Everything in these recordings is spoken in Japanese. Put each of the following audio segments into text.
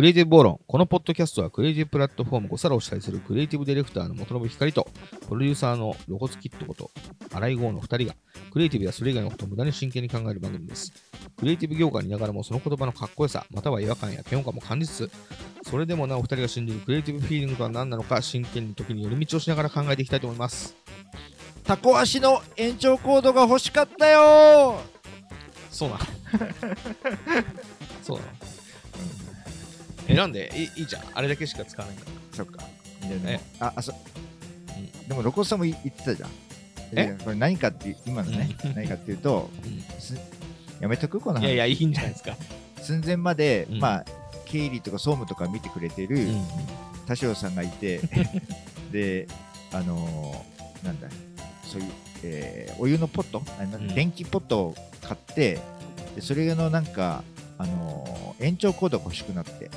クリエイティブ暴論。このポッドキャストはクリエイティブプラットフォーム5皿を主催するクリエイティブディレクターの元信光と、プロデューサーのロゴスキットこと、荒井豪の2人が、クリエイティブやそれ以外のことを無駄に真剣に考える番組です。クリエイティブ業界にいながらもその言葉のかっこよさ、または違和感や嫌悪感も感じつつ、それでもなお2人が信じるクリエイティブフィーリングとは何なのか、真剣に時に寄り道をしながら考えていきたいと思います。タコ足の延長コードが欲しかったよそうなのそうなの、え、なんで？いいいじゃん。あれだけしか使わないんだ。そっか。でもえ？ああそうんでもロコさんも言ってたじゃん。え？これ何かって今のねうん。何かっていうとすやめとく？この話。いやいや、いいんじゃないですか。寸前まで、うん。まあ経理とか総務とか見てくれてるうん田代さんがいて であのーなんだそういう、えーお湯のポット？あなんうん。電気ポットを買ってでそれのなんか、あのー延長コードが欲しくなって、うん、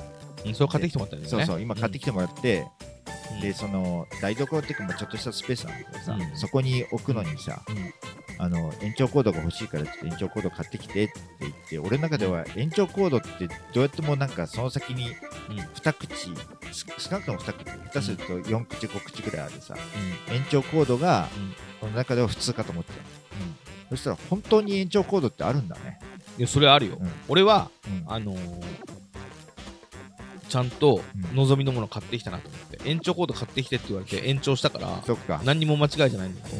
それ買ってきてもらったんね。そうそう今買ってきてもらって、うん。でその台所っていうかまあちょっとしたスペースなんだけどさ、うん。そこに置くのにさ、うん。あの延長コードが欲しいからちょっと延長コード買ってきてって言って俺の中では延長コードってどうやってもなんかその先にうん。2口、す少なくとも2口下手すると4口5口ぐらいあるさ。うん。延長コードがうん。この中では普通かと思って。たそしたら本当に延長コードってあるんだね、いや、それあるよ。うん。俺は、うん。あのーちゃんとうん。望みのもの買ってきたなと思って、延長コード買ってきてって言われて延長したから、そっか。何にも間違いじゃないんだけう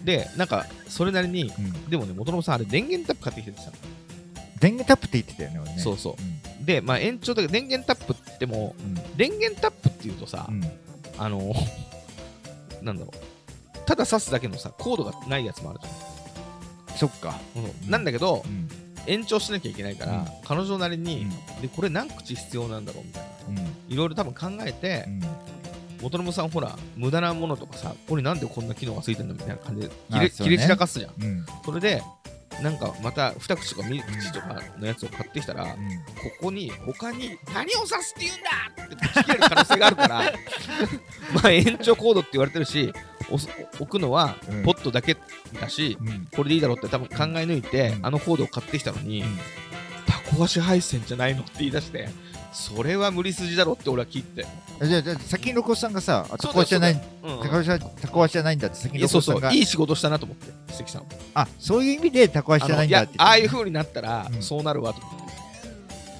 ど、で、なんか、それなりに、んうん。でもね、元信さん、あれ、電源タップ買ってきててさ、電源タップって言ってたよね俺ね。そうそう。うん。で、まあ、延長だけど、電源タップっても、うん。電源タップっていうとさ、うん。あのー なんだろう、ただ挿すだけのさ、コードがないやつもあるじそっか。ゃん。うん。なんだけどう、ん延長しなきゃいけないから、うん。彼女なりに、うで、これ何口必要なんだろうみたいな。いろいろ多分考えてう、ん。元信さんほら、無駄なものとかさ、ここになんでこんな機能がついてるのみたいな感じであ切れ,、ね。切れ散らかすじゃん。うん。それで、なんかまた2口とか3口とかのやつを買ってきたら、ここに他に何を指すって言うんだってぶち切れる可能性があるから、まあ延長コードって言われてるし、置くのはうん。ポットだけだし、うん。これでいいだろうって多分考え抜いて、うん。あのコードを買ってきたのに、うん。タコ足配線じゃないのって言い出して、それは無理筋だろって俺は聞いて。じゃあじゃあ先にロコさんがさあタそうだよコ足じゃないうんタコ足はタコ足じゃないんだって先にロコさんが。いい仕事したなと思って、関さん。あそういう意味でタコ足あじゃないんだってああいう風になったら、うん。そうなるわと思って、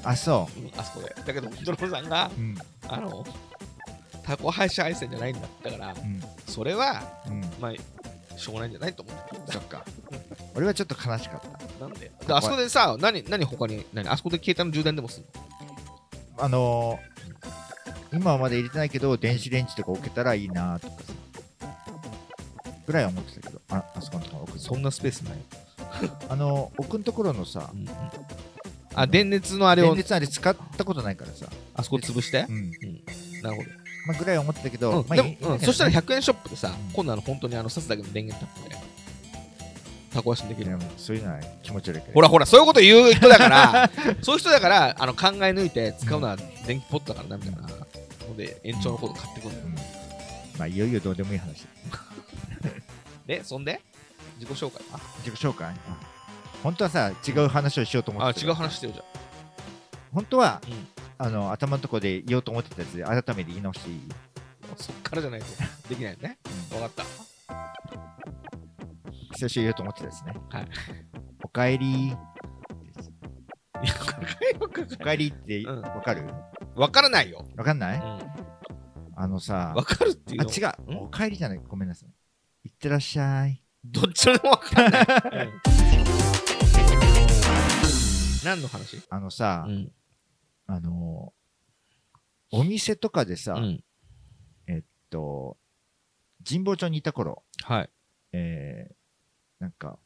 あそう。んあそこで。だけど、ドロさんがう、うん。あの、タコ配車配線じゃないんだだから、うん。それは、うん。まあ、しょうがないんじゃないと思って。そっか。俺はちょっと悲しかった。なんで。であそこでさ、何、何他に、何、あそこで携帯の充電でもするの？あのー、今はまだ入れてないけど電子レンジとか置けたらいいなとかさ。ぐらいは思ってたけどああそこのところ置くそんなスペースない。あのー、置くんところのさうんうん。あ、電熱のあれを電、熱あれ使ったことないからさ、あそこ潰して？う、ん。なるほまあ、ぐらいは思ってたけど、そしたら100円ショップでさうん、今度あの、本当にあの、刺すだけの電源タップで、タコ足にできる。そういうのは気持ち悪いから。ほらほら、そういうこと言う人だから、そういう人だから、あの考え抜いて使うのは電気ポットだからなみたいなので、延長のコード買ってくるんだよ。うん。まあいよいよどうでもいい話。で、そんで自己紹介は？自己紹介？あ本当はさ違う話をしようと思っあ、てた違う話してるじゃん。本当はうん。あの頭のところで言おうと思ってたやつで改めて言い直していい？そっからじゃないとできないよね。わかった。最初言おうと思ってたですねはい。おかえりおかえりってうんわかる？わからないよ。わかんない？うん。あのさわかるっていうあの。違うおかえりじゃないごめんなさいいってらっしゃいどっちでもわかんない。うん何の話？あのさ、うん。あのお店とかでさ、うん。と神保町にいた頃はい。えー、なんか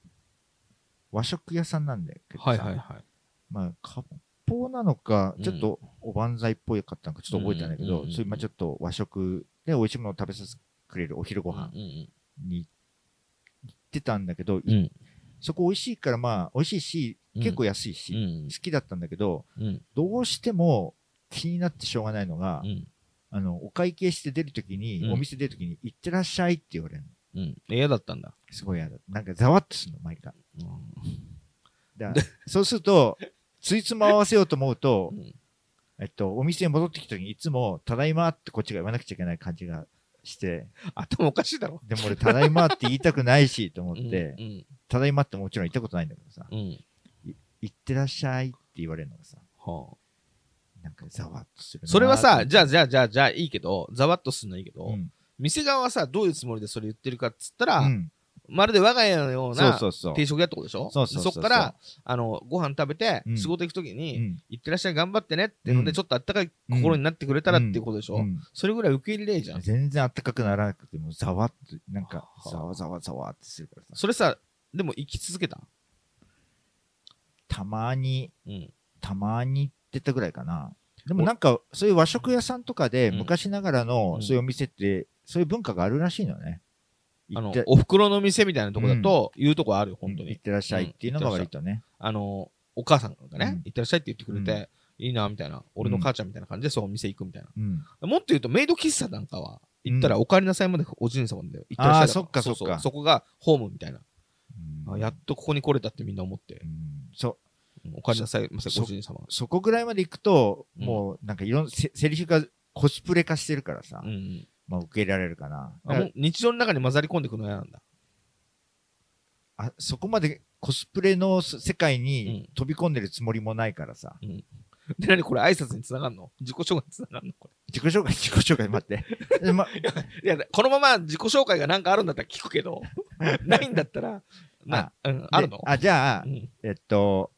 和食屋さんなんだけどさ、はいはいはい。まあ割烹なのかうんちょっとおばんざいっぽいかったのかちょっと覚えてないけど、そういうまあちょっと和食で美味しいものを食べさせてくれるお昼ご飯に行ってたんだけど、うん。うん。そこ美味しいからまあ美味しいしうん結構安いし、うん好きだったんだけどうん。どうしても気になってしょうがないのが、うん。あのお会計して出るときに、うんお店出るときに「行ってらっしゃい」って言われるのうん。嫌だったんだ。すごい嫌だなんかざわっとするの毎回うんだそうするとついつま合わせようと思うとうんえっと、お店に戻ってきた時にいつも、ただいまってこっちが言わなくちゃいけない感じがして、頭おかしいだろ。でも俺、ただいまって言いたくないし、と思うんって、うん。ただいまってもちろん言ったことないんだけどさ、うん。行ってらっしゃいって言われるのがさ、はあなんかざわっとするなそれはさ、じゃあ、あ、じゃあ、じゃあ、じゃあ、いいけど、ざわっとするのはいいけど、うん店側はさ、どういうつもりでそれ言ってるかっつったら、うん。まるで我が家のようなそうそう。定食屋ってことでしょ？そうそうそうそう。でっから、あの、ご飯食べて、うん。仕事行くときうに、ん。行ってらっしゃい、頑張ってねってので、うん。ちょっとあったかい心になってくれたらっていうことでしょ、うん。それぐらい受け入れれじゃん。全然あったかくならなくても、ざわっと、なんか、はあ。ざわざわざわってするからさ。それさ、でも生き続けた？たまに、うん。たまに行ってたぐらいかな。でもなんか、そういう和食屋さんとかで、うん。昔ながらうん。のそういうお店って、そういう文化があるらしいのね。あのお袋の店みたいなとこだと、言うとこあるよ、本当にうん行っ。てらっしゃいっていうのが割とね。あの、お母さんがね、うん行ってらっしゃいって言ってくれて、いいな、みたいな。俺の母ちゃんみたいな感じで、そうお店行くみたいな。うん。もっと言うと、メイド喫茶なんかは、行ったらお帰りなさいまでおじい様で、行ってらっしゃいあーそっかそっかそこがホームみたいな。やっとここに来れたってみんな思ってう、んそう。うんお帰りなさいませ、そご主人様。そこぐらいまで行くと、うんもうなんかいろんなせセリフがコスプレ化してるからさ。まあ受け入れられるかな。あもう日常の中に混ざり込んでくるの嫌なんだ。あそこまでコスプレの世界うんに飛び込んでるつもりもないからさ、で、何これ挨拶につながんの？自己紹介につながんのこ自己紹介、自己紹介待って。でま、れ。いや、このまま自己紹介がなんかあるんだったら聞くけど、ないんだったら、な、うん、あるの？であ、じゃあう、ん。えっと、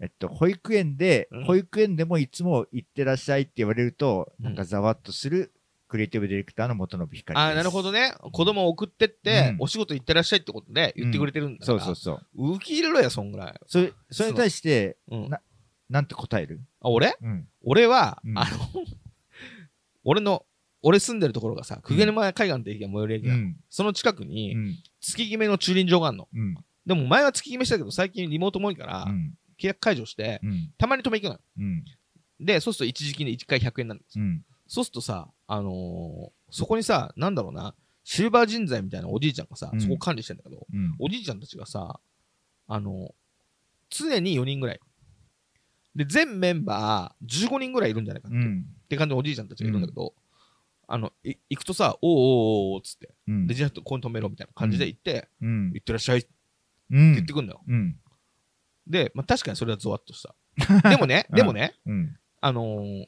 えっと、保育園で、うん保育園でもいつも行ってらっしゃいって言われると、うんなんかざわっとするクリエイティブディレクターの元信光です。あーなるほどね。子供を送ってって、うんお仕事行ってらっしゃいってことで言ってくれてるんだから、そうそうそう。受け入れろや、そんぐらい。それ、それに対して、うん。ななんて答える？あ、俺？うん。俺は、うんあの、俺の、俺住んでるところがさ、久毛沼海岸って駅が最寄り駅だ、うん。その近くうに、ん。月決めの駐輪場があるの。うん。でも前は月決めしたけど、最近リモートも多いから、うん。契約解除して、うん。たまに止め行くのよ。うん。で、そうすると一時金で1回100円なんですよ。うん。そうするとさ、あのーそこにさ、なんだろうな、シルバー人材みたいなおじいちゃんがさ、うんそこ管理してんだけど、うん。おじいちゃんたちがさ、あの常に4人ぐらい。で、全メンバー15人ぐらいいるんじゃないかって,、うん。って感じのおじいちゃんたちがいるんだけど、あの、い行くとさ、おうおうおうおうっつって、うん。で、じゃあここに止めろみたいな感じで行って、うん行ってらっしゃいってうん。言ってくんだよ。うん。で、まあ、確かにそれはゾワッとした。でもね、うんでもね、うん。あのー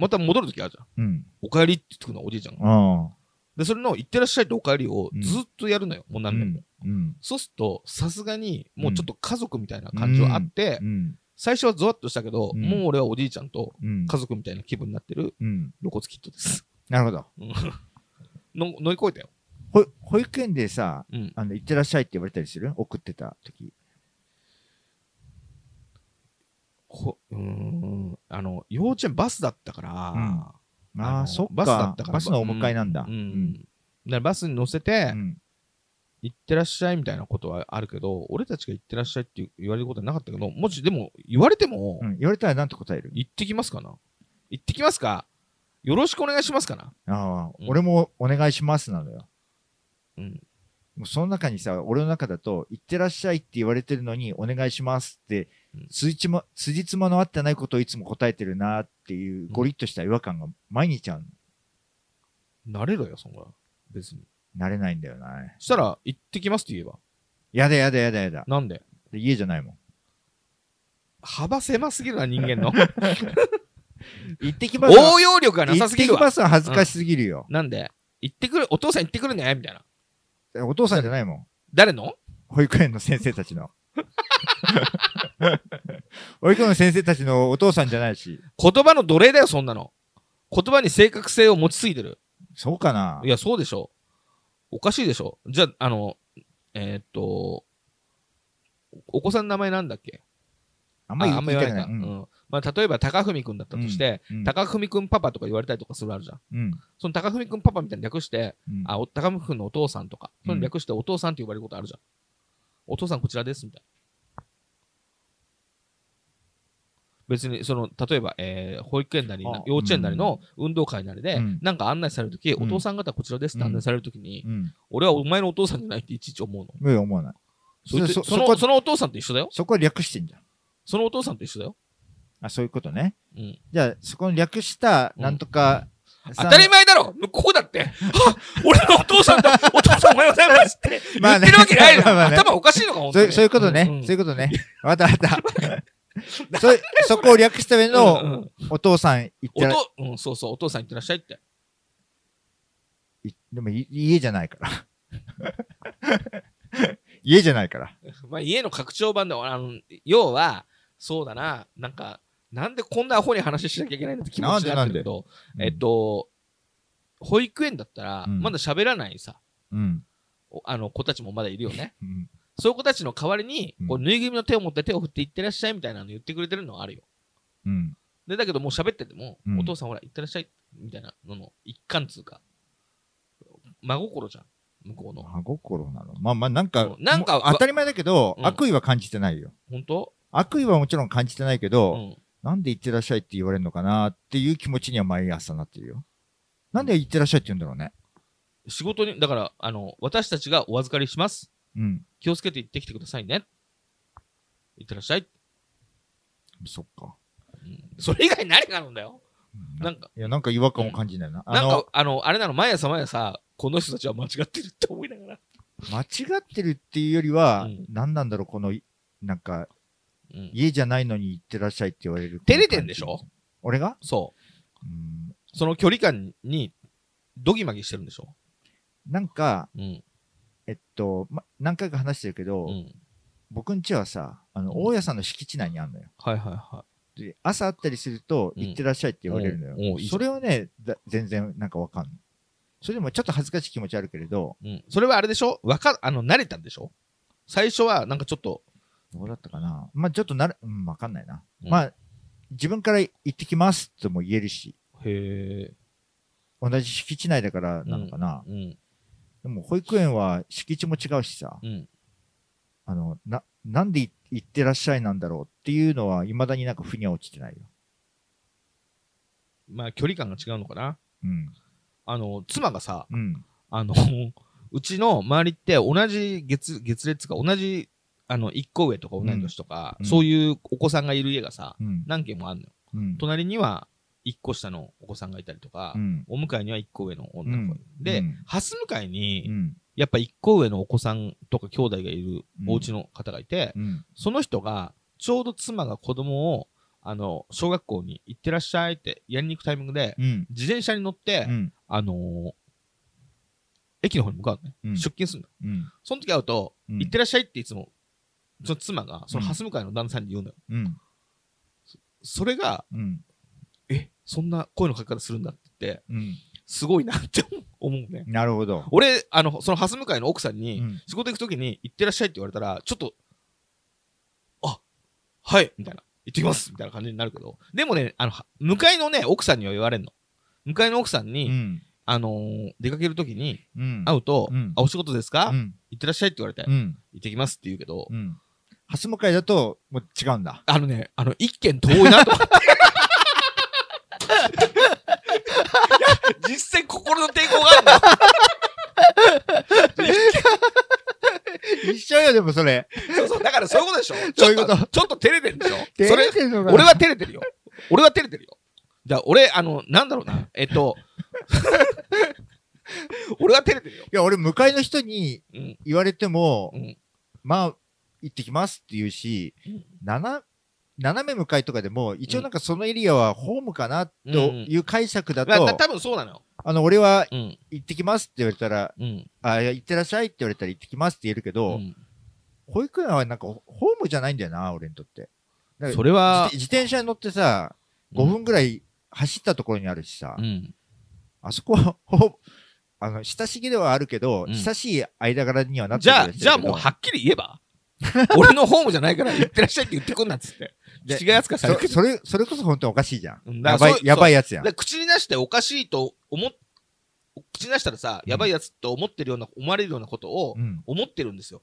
また戻るときあるじゃん。うん。お帰りって言ってくるの、おじいちゃんが。で、それの行ってらっしゃいとお帰りをうんずっとやるのよ、もう何年も。うん。そうすると、さすがに、もうちょっと家族みたいな感じはあって、うん。最初はゾワッとしたけど、うんもう俺はおじいちゃんとうん。家族みたいな気分になってるうん。露骨キットです。なるほど。うんの乗り越えたよ。ほ保育園でさ、うん。あの、行ってらっしゃいって言われたりする？送ってた時。ほうーん。あの、幼稚園バスだったから、あのあ、そっか。バスだったからバスのお迎えなんだ。うん。うんだからバスに乗せてう、ん。行ってらっしゃいみたいなことはあるけど、俺たちが行ってらっしゃいって言われることはなかったけど、もしでも言われてもう、ん。言われたらなんて答える？行ってきますかな？行ってきますか？よろしくお願いしますかな？ああ、うん俺もお願いしますなのよ。うん。もうその中にさ、俺の中だと、行ってらっしゃいって言われてるのに、お願いしますってうん、つじま、辻褄の合ってないことをいつも答えてるなっていう、ゴリッとした違和感が毎日ある慣れろよ、そんな。別に。慣れないんだよな。そしたら、行ってきますって言えば。やだやだやだやだ。なんで？で家じゃないもん。幅狭すぎるな、人間の。行ってきますは応用力がなさすぎるわ。行ってきますは恥ずかしすぎるよ。なんで？行ってくる、お父さん行ってくるねみたいな。お父さんじゃないもん。誰の？保育園の先生たちの。保育園の先生たちのお父さんじゃないし。言葉の奴隷だよ、そんなの。言葉に正確性を持ちすぎてる。そうかないや、そうでしょ。おかしいでしょ。じゃあ、あの、えーっと、お子さんの名前なんだっけ？あんまりああんま言わないか。ううんん。まあ、例えば、高文くんだったとして、うん高文くんパパとか言われたりとかするあるじゃん。うん。その高文くんパパみたいに略して、うんあ、お高文くんのお父さんとか、うんその略してお父さんって呼ばれることあるじゃん。お父さんこちらです、みたいな。別に、その、例えば、えー保育園なりあ、幼稚園なりの運動会なりで、うんなんか案内されるとき、うんお父さん方こちらですって案内されるときに、うん。俺はお前のお父さんじゃないっていちいち思うの。無理思わない。そそそのそのお父さんと一緒だよ。そこは略してんじゃん。そのお父さんと一緒だよ。あ、そういうことね。うん。じゃあ、そこの略した、なんとか、当たり前だろ向こうだって、あ俺のお父さんだお父さんおはようございますって言ってるわけないじゃん。まあまあね頭おかしいのか、本当に。そういうそういうことね。んんそういうことね。わかったわかった。そそこを略した上うんのうんお父さん言ってら、おと、うん、そうそう、お父さん行ってらっしゃいって。いでもい家じゃないから。家じゃないから。まあ、家の拡張版で、あの、要は、そうだな、なんか、なんでこんなアホに話しなきゃいけないんだって気持ちになってるけど、えっと、保育園だったら、うんまだ喋らないさ、うん。おあの子たちもまだいるよね。うん。そういう子たちの代わりに、うんこうぬいぐるみの手を持って手を振って行ってらっしゃいみたいなの言ってくれてるのはあるよ。うん。で、だけどもう喋ってても、うんお父さんほら、行ってらっしゃいみたいなのの一環つうか、真心じゃん、向こうの。真心なの？まあまあ、なんか、なんか当たり前だけど、うん悪意は感じてないよ。本当？悪意はもちろん感じてないけど、うん。なんで行ってらっしゃいって言われるのかなっていう気持ちには毎朝なってるよ。なんで行ってらっしゃいって言うんだろうね。仕事に、だから、あの、私たちがお預かりします。うん。気をつけて行ってきてくださいね。行ってらっしゃい。そっか。うんそれ以外に何があるんだよ。うんなんか、いや、なんか違和感を感じないな。あのなんか、あの、あれなの、毎朝毎朝、この人たちは間違ってるって思いながら。間違ってるっていうよりは、うん何なんだろう、この、なんか、うん。家じゃないのに行ってらっしゃいって言われる。照れてんでしょ？俺が？そう。うん。その距離感に、ドギマギしてるんでしょ？なんか、うん。えっと、ま、何回か話してるけど、うん。僕ん家はさ、あの、うん大家さんの敷地内にあるのよ。はいはいはで、朝会ったりすると、うん行ってらっしゃいって言われるのよ。それはね、だ全然なんかわかんない。それでもちょっと恥ずかしい気持ちあるけれど、い。うん。それはあれでしょ？わか、あの、慣れたんでしょ？最初は、なんかちょっと、どうだったかな。まあちょっとなる、うん、わかんないな。うんまあ、自分から行ってきますとも言えるし、へえ。同じ敷地内だからなのかな。うん。でも保育園は敷地も違うしさ、うん。あの、な、なんでい行ってらっしゃいなんだろうっていうのは、未だになんか腑には落ちてないよ。まあ、距離感が違うのかな。うん。あの、妻がさ、うん。あの、うちの周りって同じ月、月列か、同じ、あの、一個上とか同い年とか、うんそういうお子さんがいる家がさ、うん。何軒もあるのよ。うん。隣には一個下のお子さんがいたりとか、うん。お向かいには一個上の女の子がいる。で、うんハス向かいに、うん。やっぱ一個上のお子さんとか兄弟がいるお家の方がいて、うん。その人が、ちょうど妻が子供を、あの、小学校に行ってらっしゃいってやりに行くタイミングで、うん。自転車に乗って、うん。あのー駅の方に向かうのね。うん出勤するの。うん。その時会うと、うん行ってらっしゃいっていつも、その妻が、そのうんハス向かいの旦那さんに言うのよ。うん。それが、うん。え、そんな声のかけ方するんだって言って、うん。すごいなって思うね。なるほど。俺、あの、そのハス向かいの奥さんに、うん仕事行く時に行ってらっしゃいって言われたら、ちょっと、あ、はい、みたいな。行ってきますみたいな感じになるけど、でもね、あの、は向かいのね、奥さんには言われんの。向かいの奥さんに、うん。あのー出かける時にうん。会うと、うんあ、お仕事ですか、うん。行ってらっしゃいって言われて、うん。行ってきますって言うけど、うん。ハス向かいだと、もう違うんだ。あのね、あの、一軒遠いなと思って。い や実際心の抵抗があるんだよ。一緒よ、でもそれ。そうそう、だからそういうことでしょそういうことちょっと照れてるでしょ照それれ、てんのかな俺は照れてるよ。俺は照れてるよ。じゃあ、俺、あの、なんだろうな。えっと、俺は照れてるよ。いや、俺、向かいの人にうん。言われても、うん。まあ、行ってきますって言うし、うん斜斜め向かいとかでも、一応なんかそのエリアはホームかなという解釈だと、まあ、た多分そうなのよ。あの、俺はうん。行ってきますって言われたら、うん。あ、行ってらっしゃいって言われたら行ってきますって言えるけうど、ん、保育園はなんかホームじゃないんだよな、俺にとって。それは自、自転車に乗ってさ、5分ぐらい走ったところにあるしさ、うん。あそこは、ほあの、親しげではあるけど、うん親しい間柄にはなってじゃあ、るじゃあもうはっきり言えば 俺のホームじゃないから言ってらっしゃいって言ってくんなっつって。で違うやつかされ。そ それ、それこそ本当におかしいじゃん。うんだやばい、やばいやつやん。で口に出しておかしいと思っ、口に出したらさ、うんやばいやつと思ってるような、思われるようなことをうん。思ってるんですよ。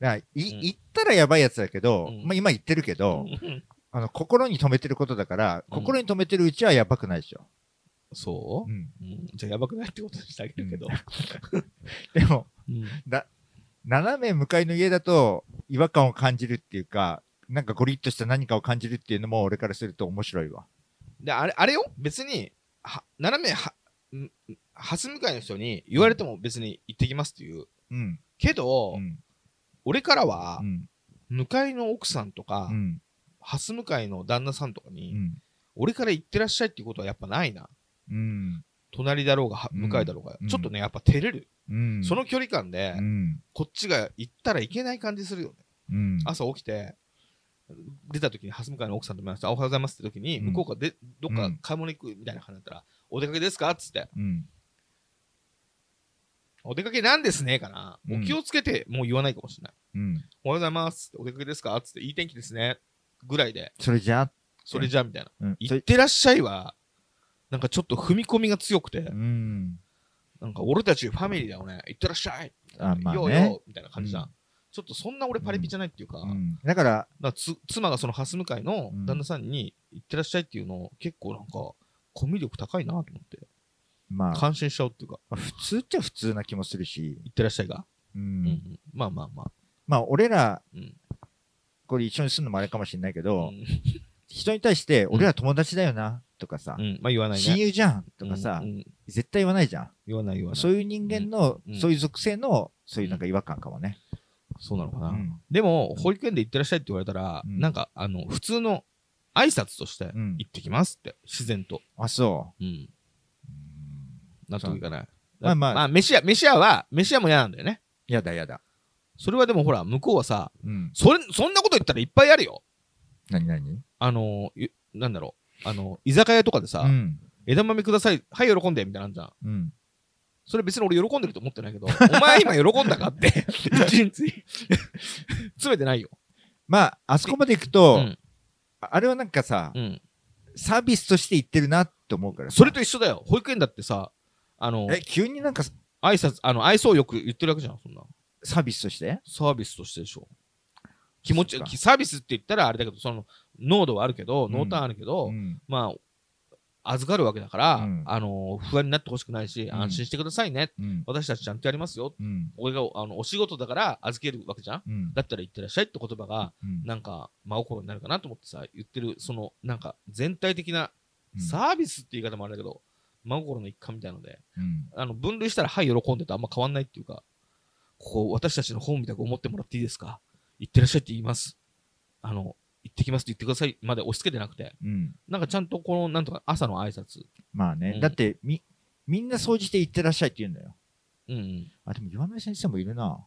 だからい、うん言ったらやばいやつだけど、うんまあ今言ってるけど、うんあの、心に留めてることだから、うん心に留めてるうちはやばくないでしょ。そう？う、ん。うん、じゃあやばくないってことにしてあげるけど。でも、うん斜め向かいの家だと違和感を感じるっていうか、なんかゴリッとした何かを感じるっていうのも俺からすると面白いわ。で、あれ、あれよ？別に、は、斜めは、ん蓮向かいの人に言われても別に行ってきますっていう。うん。けど、うん。俺からはう、ん。向かいの奥さんとかう、ん。蓮向かいの旦那さんとかうに、ん。俺から行ってらっしゃいっていうことはやっぱないな。うん。隣だろうが、向かいだろうが、うんちょっとね、やっぱ照れる。うん。その距離感で、うん。こっちが行ったらいけない感じするよね。うん。朝起きて、出た時に、蓮向かいの奥さんと見ました。おはようございますって時に、うん向こうからでどっかうん買い物行くみたいな感じだったら、お出かけですかっつって、うん。お出かけなんですねかな。うんお気をつけて、もう言わないかもしれない。うん。おはようございますってお出かけですかっつって、いい天気ですね。ぐらいで、それじゃあ、それじゃあみたいな。うん。行ってらっしゃいは、なんかちょっと踏み込みが強くて、うん。なんか俺たちファミリーだよね。行ってらっしゃい。あ、まあようね。よみたいな感じじゃん。うんちょっとそんな俺パリピじゃないっていうか、うん。だから、だつ妻がその蓮向かいのうん旦那さんに行ってらっしゃいっていうのを結構なんかコミュ力高いなと思ってまあ、感心しちゃうっていうか普通っちゃ普通な気もするし、行ってらっしゃいが、ううんん。まあまあまあ、まあ、俺ら、うんこれ一緒に住むのもあれかもしれないけうど、ん人に対して、俺ら友達だよな、とかさう、んまあ言わないね。親友じゃん、とかさうん、うん。絶対言わないじゃん。言わない言わない。そういう人間のうん、そういう属性の、そういうなんか違和感かもね。そうなのかな、うん。でも保育園で行ってらっしゃいって言われたら、うん。なんかあの普通の挨拶としてうん。行ってきますって自然と、あ、そう。ん、う。納得いかない。まあまあ。まあ飯屋飯屋は飯屋も嫌なんだよね。やだやだ。それはでもほら向こうはさうん。それそんなこと言ったらいっぱいあるよ。何何？あのなんだろう、あの、居酒屋とかでさ、うん。枝豆ください、はい、喜んで、みたいなんじゃん。うん。それ別に俺喜んでると思ってないけど、お前今喜んだかって、一日、詰めてないよ。まあ、あそこまで行くうと、ん。ああれはなんかさう、ん。サービスとして言ってるなって思うからさそれと一緒だよ。保育園だってさ、あの、え、急になんか挨拶、あの、愛想よく言ってるわけじゃん、そんな。サービスとして？サービスとしてでしょ。気持ちそっ、かサービスって言ったらあれだけど、その、濃度はあるけど、うん濃淡あるけど、うん。まあ、預かるわけだから、うんあの、不安になってほしくないし、ん安心してくださいね。うん。私たちちゃんとやりますよ。うん。俺があのお仕事だから預けるわけじゃんうん。だったら言ってらっしゃいって言葉が、うんなんか真心になるかなと思ってさ、言ってる、その、なんか全体的なうんサービスって言い方もあれだけど、真心の一環みたいので、うん。あの分類したら、はい、喜んでとあんま変わんないっていうか、ここ私たちの本みたく思ってもらっていいですか？言ってらっしゃいって言います。あの、行ってきますって言ってくださいまで押し付けてなくて、うん。なんかちゃんとこの、なんとか朝の挨拶。まあね、うん。だってみみんな総じて言ってらっしゃいって言うんだよ。うんうん。あでも言わない先生もいるな。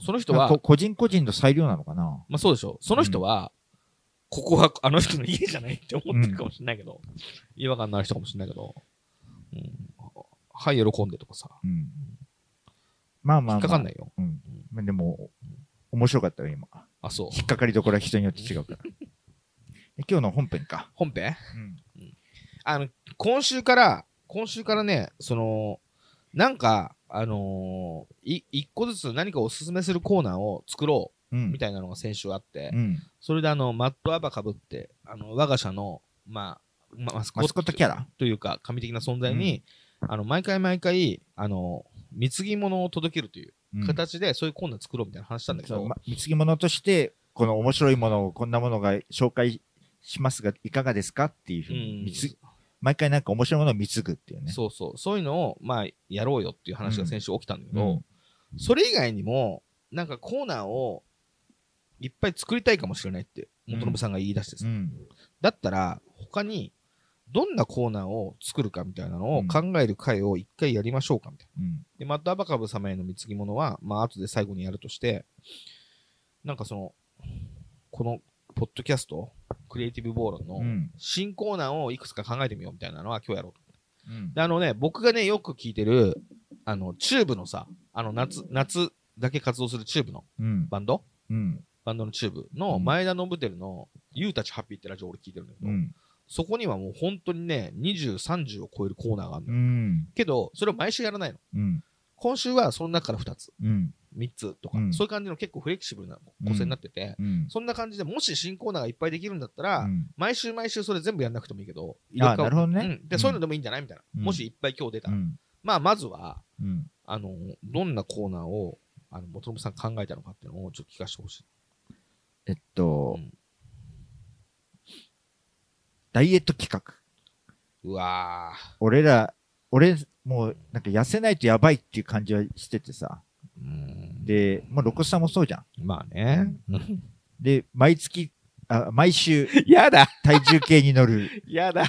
その人は、こ個人個人の裁量なのかな。まあそうでしょ。その人は、ここはあの人の家じゃないって思ってるかもしれないけど、違和感のある人かもしれないけど、うん、はい、喜んでとかさ、うん。まあまあ、まあ、引っかかんないよ。うん。まあでも面白かったよ今。あ、そう。引っかかりどころは人によって違うから。で今日の本編か、本編？うん。あの、今週から、今週からね、その、なんか、あのーい、一個ずつ何かおすすめするコーナーを作ろうう、みたいなのが先週あって、うん、それであの、マットアバかぶって、あの、我が社の、まあ、まマスコットキャラ？というか、神的な存在に、あの、毎回毎回、あの、貢ぎ物を届けるといううん。形で、そういうコーナー作ろうみたいな話したんだけど、ま貢ぎ物としてこの面白いものをこんなものが紹介しますがいかがですかっていうふうに毎回なんか面白いものを貢ぐっていうね。そうそう、そういうのを、まあ、やろうよっていう話が先週起きたんだけど、うん。それ以外にも、なんかコーナーをいっぱい作りたいかもしれないって、元信さんが言い出してさ、うん。だったら、他に、どんなコーナーを作るかみたいなのを考える会を一回やりましょうかみたいな。うん。で、マッドアバカブ様への貢ぎ物は、まあ、後で最後にやるとして、なんかその、この、ポッドキャスト、クリエイティブボーロンのうん。新コーナーをいくつか考えてみようみたいなのは今日やろうと。うん。で、あのね、僕がね、よく聞いてる、あの、チューブのさ、あの、夏、夏だけ活動するチューブのうん。バンド？うん。バンドのチューブのうん。前田信輝の、ユーたちハッピーってラジオ俺聞いてるんだけど、うん。そこにはもう本当にね、20、30を超えるコーナーがあるのうよ。ん。けど、それを毎週やらないの。うん今週はその中から2つ、うん。3つとか、うん。そういう感じの結構フレキシブルな構成になってて、うん。そんな感じでもし新コーナーがいっぱいできるんだったら、うん。毎週毎週それ全部やんなくてもいいけど、あなるほどね。うん。で、そういうのでもいいんじゃない？みたいな。うん。もしいっぱい今日出たら。うん。まあ、まずは、うん。あの、どんなコーナーを、あの、元信さん考えたのかっていうのをちょっと聞かせてほしい。えっとうん。ダイエット企画。うわ俺ら、俺、もう、なんか痩せないとやばいっていう感じはしててさ。で、まあ、ロコスさんもそうじゃん。まあね。で、毎月、あ毎週、やだ体重計に乗る。やだ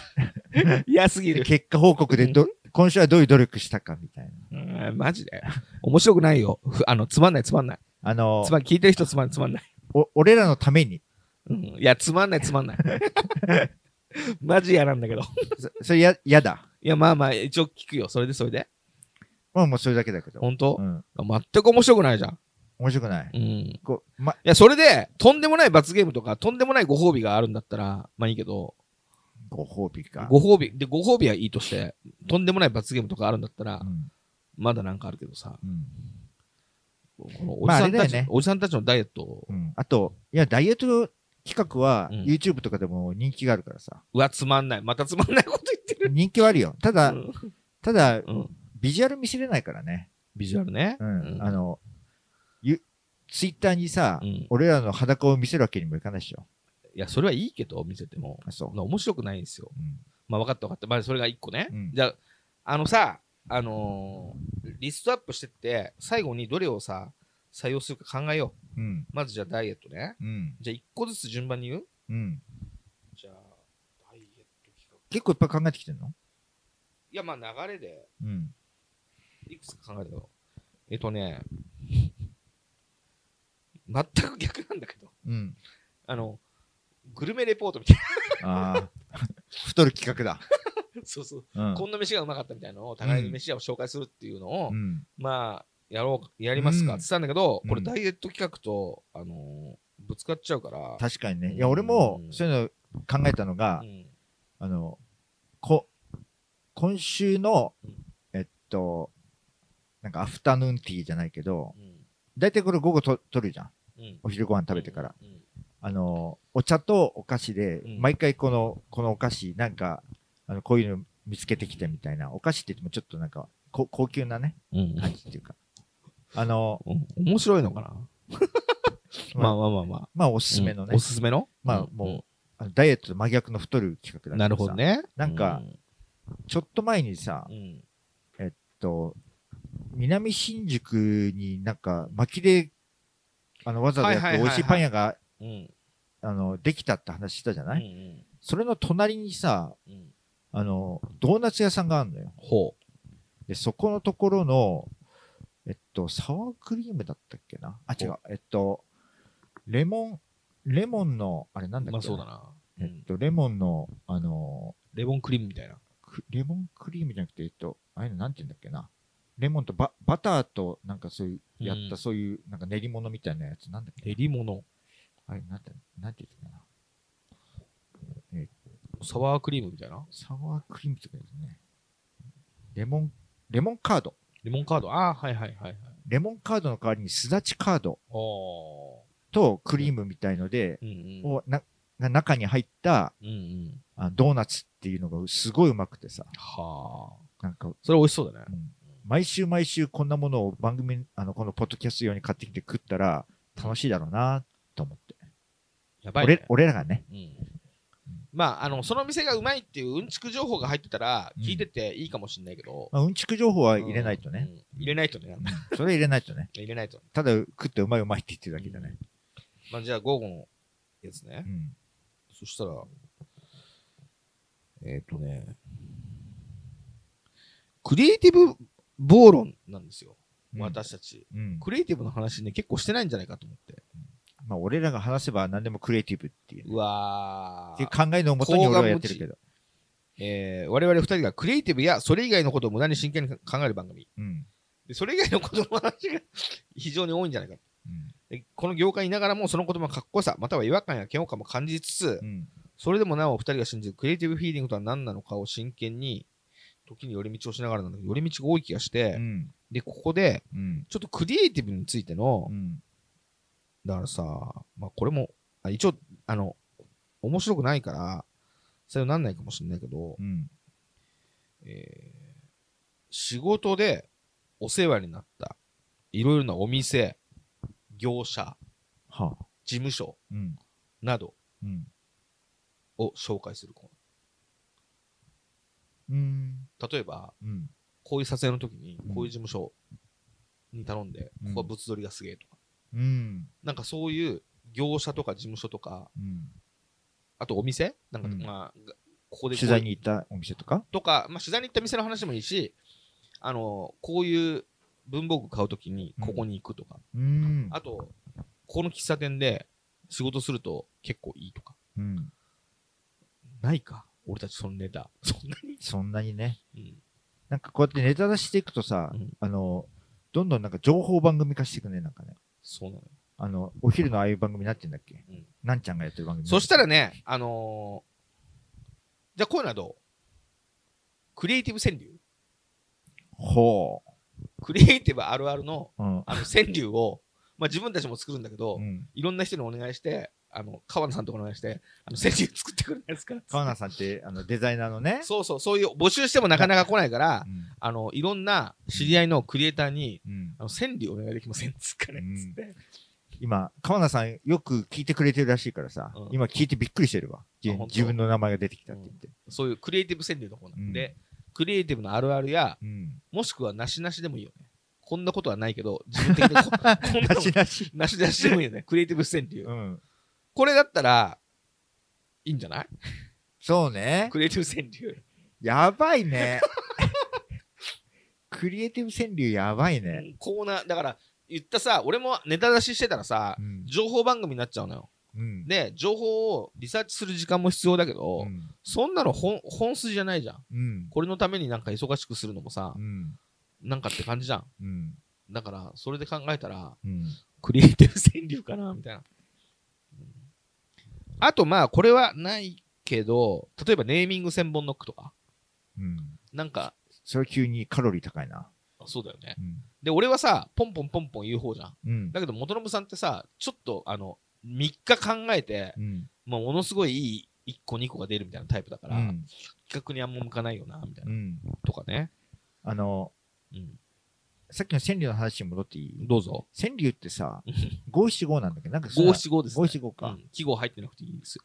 嫌すぎる。結果報告でど、今週はどういう努力したかみたいな。うんマジで面白くないよ。ふあの、つまんないつまんない。あのつ、まん聞いてる人つまんないつまんない。お俺らのために、うんいや、つまんないつまんない。マジ嫌なんだけど。そそれや、やだ。いや、まあまあ、一応聞くよ。それでそれで。まあもうそれだけだけど。本当？う、ん。全く面白くないじゃん。面白くない。うん。いこう、ま、や、それで、とんでもない罰ゲームとか、とんでもないご褒美があるんだったら、まあいいけど、ご褒美か。ご褒美、で、ご褒美はいいとして、とんでもない罰ゲームとかあるんだったらう、ん。まだなんかあるけどさ、うん。このおまあじさんたち、あれだよねおじさんたちのダイエットを、うん。あと、いや、ダイエット企画は、うん YouTube とかでも人気があるからさ。うわ、つまんない。またつまんないこと言ってる。人気はあるよ。ただ、うんただ、うんビジュアル見せれないからね。ビジュアルね。うん。あの、ゆ、ツイッターにさ、うん俺らの裸を見せるわけにもいかないでしょ。いや、それはいいけど、見せても。あ、そう。面白くないんですよ。うん。まあ、分かった分かった。まあ、それが一個ね。うんじゃあ、あのさ、あのーリストアップしてって、最後にどれをさ、採用するか考えよう。うん。まずじゃあダイエットね。うん。じゃあ一個ずつ順番に言う？うん。じゃあ、ダイエット企画。結構いっぱい考えてきてんの？いや、まあ流れで、うん。いくつか考えたよ。えっとね、全く逆なんだけど、うん。あの、グルメレポートみたいああ。太る企画だ。な。そうそう。うん。こんな飯がうまかったみたいなのを、互いに飯屋を紹介するっていうのを、うん。まあ、やろう、やりますかうん。って言ったんだけど、うん。これダイエット企画と、あのーぶつかっちゃうから、確かにね。いや、俺もうんそういうの考えたのがう、ん。あの、こ、今週のうん、えっと、なんかアフタヌーンティーじゃないけど、うん。だいたいこれ午後と取るじゃん。うん。お昼ご飯食べてから。うん。あの、お茶とお菓子で、うん。毎回この、このお菓子、なんか、あの、こういうの見つけてきてみたいな。お菓子って言ってもちょっとなんか、こ高級なね、うん。感じっていうか。あの、うん面白いのかな？まあまあまあまあ。まあおすすめのねうんお、すすめの？まあもうあのダイエットと真逆の太る企画だなるほどさね。なんかちょっと前にさう、ん、えっと、南新宿になんか薪で、あの、わざわざ美味しいパン屋が、うん。うん。あの、できたって話したじゃうない、ん。それの隣にさ、うん。あの、ドーナツ屋さんがあるのよ。ほで、そこのところの、えっと、サワークリームだったっけな？あ、違う。えっと、レモン、レモンの、あれなんう。だっけ？まあそうだな。うん。えっと、レモンの、あの、レモンクリームみたいな。クレモンクリームじゃなくて、えっと、ああいうのなんて言うんだっけな？レモンとババターと、なんかそういう、やっうんたそういう、なんか練り物みたいなやつ、なんだっけ練り物。あれ、なんて、なんて言うんだっけな。サワークリームみたいな？サワークリームとかですね。レモン、レモンカード。レモンカード。ああ、はいはいはいはい。レモンカードの代わりにすだちカードおとクリームみたいので、ー。うんうん。をなが中に入ったうんうん。あドーナツっていうのがすごいうまくてさ、はあ。なんか、それ美味しそうだねう。ん毎週毎週こんなものを番組、あの、このポッドキャスト用に買ってきて食ったら楽しいだろうなと思って。やばい、ね俺。俺らがね。うん。まあ、あの、その店がうまいっていううんちく情報が入ってたら、うん聞いてていいかもしれないけど。まあ、うんちく情報は入れないとね。うん。入れないとね。う んそれ入れないとね。入れないと。ただ食ってうまいうまいって言ってるだけだね。まあ、じゃあ午後のやつねう。ん。そしたら、えっ、とね、クリエイティブ暴論なんですよ。うん私たち。うん。クリエイティブの話ね、結構してないんじゃないかと思って。まあ、俺らが話せば何でもクリエイティブっていうね、うわっていうー。考えのもとに俺はやってるけど。えー、我々二人がクリエイティブやそれ以外のことを無駄に真剣に考える番組。うん。でそれ以外のことの話が 非常に多いんじゃないか。うん。でこの業界にいながらもその言葉のかっこよさ、または違和感や嫌悪感も感じつつ、うん。それでもなお二人が信じるクリエイティブフィーリングとは何なのかを真剣に、時に寄り道をしながらなんだけど、寄り道が多い気がして、うん。で、ここで、うん。ちょっとクリエイティブについてのう、ん。だからさ、まあこれも、あ一応、あの、面白くないから、それはなんないかもしれないけど、うん。えー仕事でお世話になった、いろいろなお店、業者、はあ。事務所うん。などうん。を紹介するコーうん。例えば、うん。こういう撮影の時にうん、こういう事務所に頼んで、うんここは物撮りがすげえとか、うん。なんかそういう業者とか事務所とか、うん。あとお店？なんか、うんまあ、ここで取材に行ったお店とか？とか、まあ、取材に行った店の話でもいいし、あの、こういう文房具買うときにここに行くとか、うん。あと、ここの喫茶店で仕事すると結構いいとか、うん。ないか？俺たちそのネタ。そんなに？そんなにね。うん。なんかこうやってネタ出していくとさ、うんあの、どんどんなんか情報番組化していくね、なんかね。そうなのよ。あの、お昼のああいう番組になってんだっけ、うんなんちゃんがやってる番組。そしたらね、あのーじゃあこういうのはどう？クリエイティブ川柳ほクリエイティブあるあるのう。うん。あの川柳を、まあ、自分たちも作るんだけど、うん。いろんな人にお願いして、あの、川野さんとかお願いして、あの、川柳作ってくれないですか？川名さんって、あの、デザイナーのね。そうそう、そういう募集してもなかなか来ないから う、ん。あの、いろんな知り合いのクリエイターに、うん。あの、川柳お願いできませんつっかね、つって。今、川名さんよく聞いてくれてるらしいからさ、うん今聞いてびっくりしてるわ。自分の名前が出てきたって言って。そういうクリエイティブ川柳の方なんで、うんクリエイティブのあるあるや、うん。もしくはなしなしでもいいよね。こんなことはないけど、自分的にここんな なしなし。なしなしでもいいよね。クリエイティブ川柳。うん。これだったら、いいんじゃない？そうね。クリエイティブ川柳。やばいね。クリエイティブ川柳やばいね。コーナー、だから、言ったさ、俺もネタ出ししてたらさう、ん。情報番組になっちゃうのよ。うん。で、情報をリサーチする時間も必要だけど、うん。そんなの本本筋じゃないじゃん。うん。これのためになんか忙しくするのもさう、ん。なんかって感じじゃん。うん。だから、それで考えたら、うん。クリエイティブ川柳かな、みたいな。うんあと、まあ、これはないけど、例えばネーミング千本ノックとか、うん。なんか、それ急にカロリー高いな。そうだよね。うん。で、俺はさ、ポンポンポンポン言う方じゃん。うん。だけど、元信さんってさ、ちょっと、あの、3日考えて、うん。もうものすごいいい1個2個が出るみたいなタイプだから、うん。企画にあんま向かないよな、みたいうな。ん。とかね。あの、うん。さっきの川柳の話に戻っていい？どうぞ。川柳ってさ、五七五なんだけど、なんか五は七五ですね。五七五か。だかうん記号入ってなくていいんですよ。